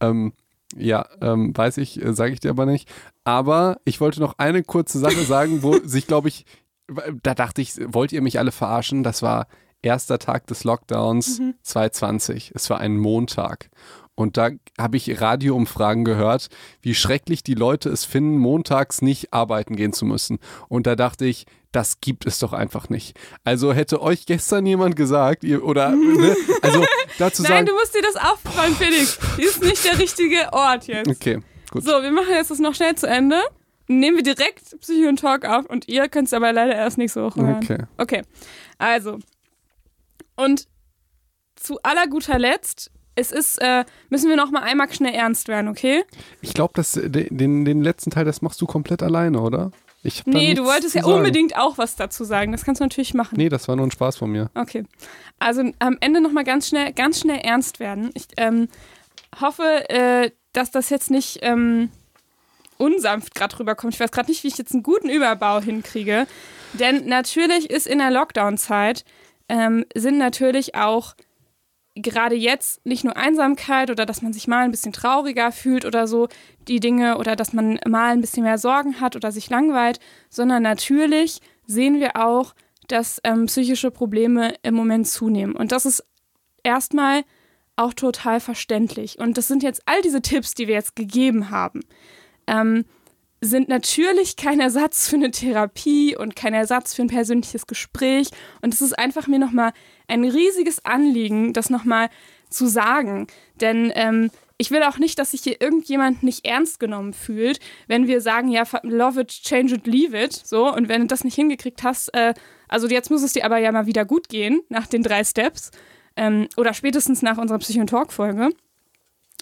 Ähm, ja, ähm, weiß ich, äh, sage ich dir aber nicht. Aber ich wollte noch eine kurze Sache sagen, wo [LAUGHS] sich, glaube ich, da dachte ich, wollt ihr mich alle verarschen? Das war erster Tag des Lockdowns 2020. Es war ein Montag. Und da habe ich Radioumfragen gehört, wie schrecklich die Leute es finden, montags nicht arbeiten gehen zu müssen. Und da dachte ich, das gibt es doch einfach nicht. Also hätte euch gestern jemand gesagt, ihr, oder, [LAUGHS] ne, also dazu Nein, sagen, du musst dir das aufbauen, Felix. [LAUGHS] Hier ist nicht der richtige Ort jetzt. okay, gut. So, wir machen jetzt das noch schnell zu Ende. Nehmen wir direkt Psycho und Talk auf und ihr könnt es aber leider erst nächste Woche hören. Okay. Okay, also. Und zu aller guter Letzt, es ist, äh, müssen wir noch mal einmal schnell ernst werden, okay? Ich glaube, den, den letzten Teil, das machst du komplett alleine, oder? Ich Nee, du wolltest ja sagen. unbedingt auch was dazu sagen. Das kannst du natürlich machen. Nee, das war nur ein Spaß von mir. Okay. Also am Ende noch mal ganz schnell, ganz schnell ernst werden. Ich ähm, hoffe, äh, dass das jetzt nicht ähm, unsanft gerade rüberkommt. Ich weiß gerade nicht, wie ich jetzt einen guten Überbau hinkriege. Denn natürlich ist in der Lockdown-Zeit ähm, sind natürlich auch gerade jetzt nicht nur Einsamkeit oder dass man sich mal ein bisschen trauriger fühlt oder so, die Dinge oder dass man mal ein bisschen mehr Sorgen hat oder sich langweilt, sondern natürlich sehen wir auch, dass ähm, psychische Probleme im Moment zunehmen. Und das ist erstmal auch total verständlich. Und das sind jetzt all diese Tipps, die wir jetzt gegeben haben, ähm, sind natürlich kein Ersatz für eine Therapie und kein Ersatz für ein persönliches Gespräch. Und es ist einfach mir nochmal ein riesiges Anliegen, das nochmal zu sagen. Denn ähm, ich will auch nicht, dass sich hier irgendjemand nicht ernst genommen fühlt, wenn wir sagen, ja, love it, change it, leave it. So, und wenn du das nicht hingekriegt hast, äh, also jetzt muss es dir aber ja mal wieder gut gehen, nach den drei Steps. Ähm, oder spätestens nach unserer Psycho- und Talk-Folge.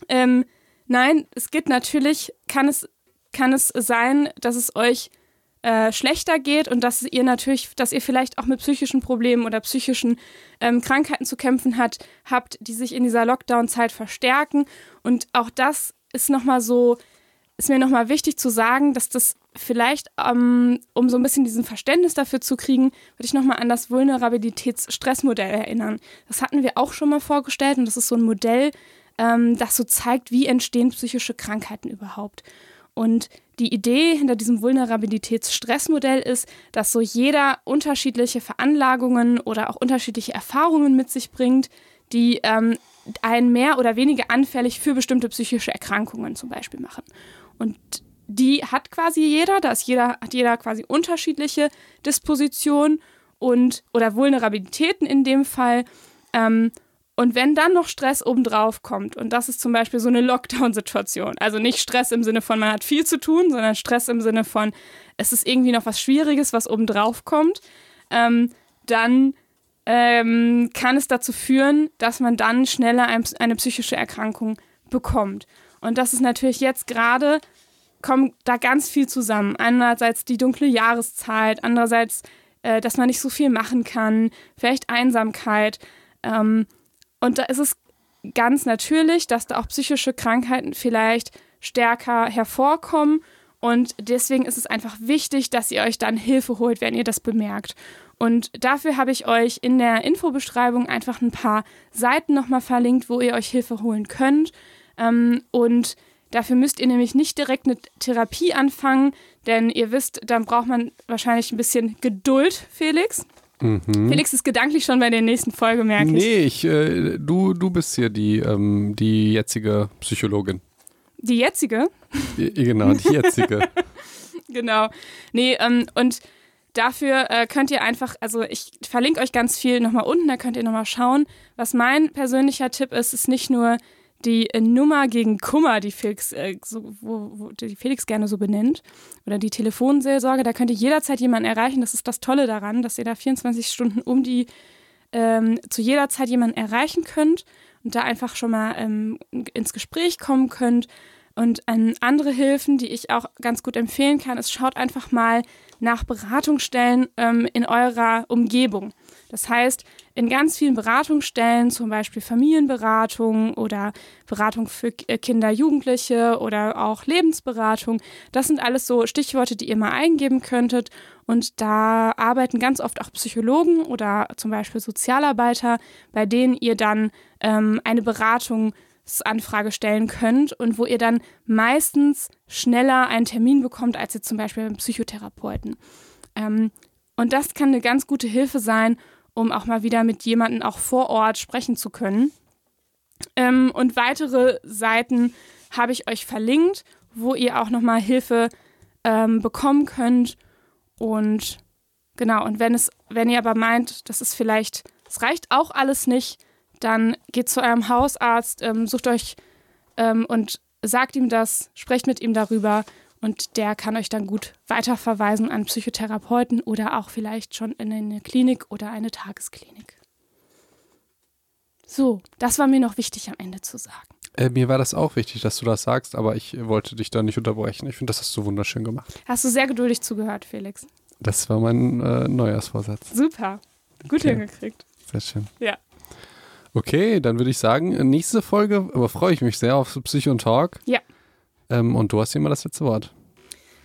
Ähm, nein, es geht natürlich, kann es, kann es sein, dass es euch äh, schlechter geht und dass ihr natürlich, dass ihr vielleicht auch mit psychischen Problemen oder psychischen ähm, Krankheiten zu kämpfen hat, habt, die sich in dieser Lockdown-Zeit verstärken. Und auch das ist nochmal so, ist mir nochmal wichtig zu sagen, dass das vielleicht, ähm, um so ein bisschen diesen Verständnis dafür zu kriegen, würde ich nochmal an das Vulnerabilitätsstressmodell erinnern. Das hatten wir auch schon mal vorgestellt und das ist so ein Modell, ähm, das so zeigt, wie entstehen psychische Krankheiten überhaupt. Und die Idee hinter diesem Vulnerabilitätsstressmodell ist, dass so jeder unterschiedliche Veranlagungen oder auch unterschiedliche Erfahrungen mit sich bringt, die ähm, einen mehr oder weniger anfällig für bestimmte psychische Erkrankungen zum Beispiel machen. Und die hat quasi jeder, da ist jeder, hat jeder quasi unterschiedliche Dispositionen und oder Vulnerabilitäten in dem Fall. Ähm, und wenn dann noch Stress obendrauf kommt, und das ist zum Beispiel so eine Lockdown-Situation, also nicht Stress im Sinne von, man hat viel zu tun, sondern Stress im Sinne von, es ist irgendwie noch was Schwieriges, was obendrauf kommt, ähm, dann ähm, kann es dazu führen, dass man dann schneller ein, eine psychische Erkrankung bekommt. Und das ist natürlich jetzt gerade, kommt da ganz viel zusammen. Einerseits die dunkle Jahreszeit, andererseits, äh, dass man nicht so viel machen kann, vielleicht Einsamkeit. Ähm, und da ist es ganz natürlich, dass da auch psychische Krankheiten vielleicht stärker hervorkommen. Und deswegen ist es einfach wichtig, dass ihr euch dann Hilfe holt, wenn ihr das bemerkt. und dafür habe ich euch in der Infobeschreibung einfach ein paar Seiten nochmal verlinkt, wo ihr euch Hilfe holen könnt. Ähm, und dafür müsst ihr nämlich nicht direkt eine Therapie anfangen, denn ihr wisst, dann braucht man wahrscheinlich ein bisschen Geduld, Felix. Mhm. Felix ist gedanklich schon bei der nächsten Folge, merke ich. Nee, ich, äh, du, du bist hier die, ähm, die jetzige Psychologin. Die jetzige? Genau, die jetzige. [LAUGHS] genau. Nee, ähm, und dafür äh, könnt ihr einfach, also ich verlinke euch ganz viel nochmal unten, da könnt ihr nochmal schauen. Was mein persönlicher Tipp ist, ist nicht nur die äh, Nummer gegen Kummer, die Felix, äh, so, wo, wo, die Felix gerne so benennt, oder die Telefonseelsorge, da könnt ihr jederzeit jemanden erreichen. Das ist das Tolle daran, dass ihr da 24 Stunden um die ähm, zu jeder Zeit jemanden erreichen könnt und da einfach schon mal ähm, ins Gespräch kommen könnt. Und ähm, andere Hilfen, die ich auch ganz gut empfehlen kann, ist, schaut einfach mal nach Beratungsstellen ähm, in eurer Umgebung. Das heißt, in ganz vielen Beratungsstellen, zum Beispiel Familienberatung oder Beratung für äh, Kinder, Jugendliche oder auch Lebensberatung, das sind alles so Stichworte, die ihr mal eingeben könntet. Und da arbeiten ganz oft auch Psychologen oder zum Beispiel Sozialarbeiter, bei denen ihr dann ähm, eine Beratungsanfrage stellen könnt und wo ihr dann meistens schneller einen Termin bekommt, als ihr zum Beispiel beim Psychotherapeuten. Ähm, und das kann eine ganz gute Hilfe sein, um auch mal wieder mit jemandem auch vor Ort sprechen zu können. Ähm, und weitere Seiten habe ich euch verlinkt, wo ihr auch nochmal Hilfe ähm, bekommen könnt. Und genau, und wenn es, wenn ihr aber meint, das ist vielleicht, es reicht auch alles nicht, dann geht zu eurem Hausarzt, ähm, sucht euch ähm, und sagt ihm das, sprecht mit ihm darüber und der kann euch dann gut weiterverweisen an Psychotherapeuten oder auch vielleicht schon in eine Klinik oder eine Tagesklinik. So, das war mir noch wichtig am Ende zu sagen. Äh, mir war das auch wichtig, dass du das sagst, aber ich wollte dich da nicht unterbrechen. Ich finde, das hast du wunderschön gemacht. Hast du sehr geduldig zugehört, Felix. Das war mein äh, Neujahrsvorsatz. Super. Gut okay. hingekriegt. Sehr schön. Ja. Okay, dann würde ich sagen, nächste Folge, aber freue ich mich sehr auf Psycho und Talk. Ja. Ähm, und du hast immer das letzte Wort.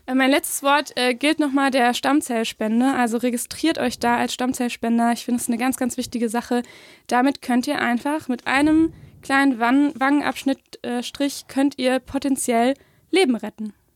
Äh, mein letztes Wort äh, gilt nochmal der Stammzellspende. Also registriert euch da als Stammzellspender. Ich finde es eine ganz, ganz wichtige Sache. Damit könnt ihr einfach mit einem kleinen Wangenabschnittstrich äh, könnt ihr potenziell Leben retten.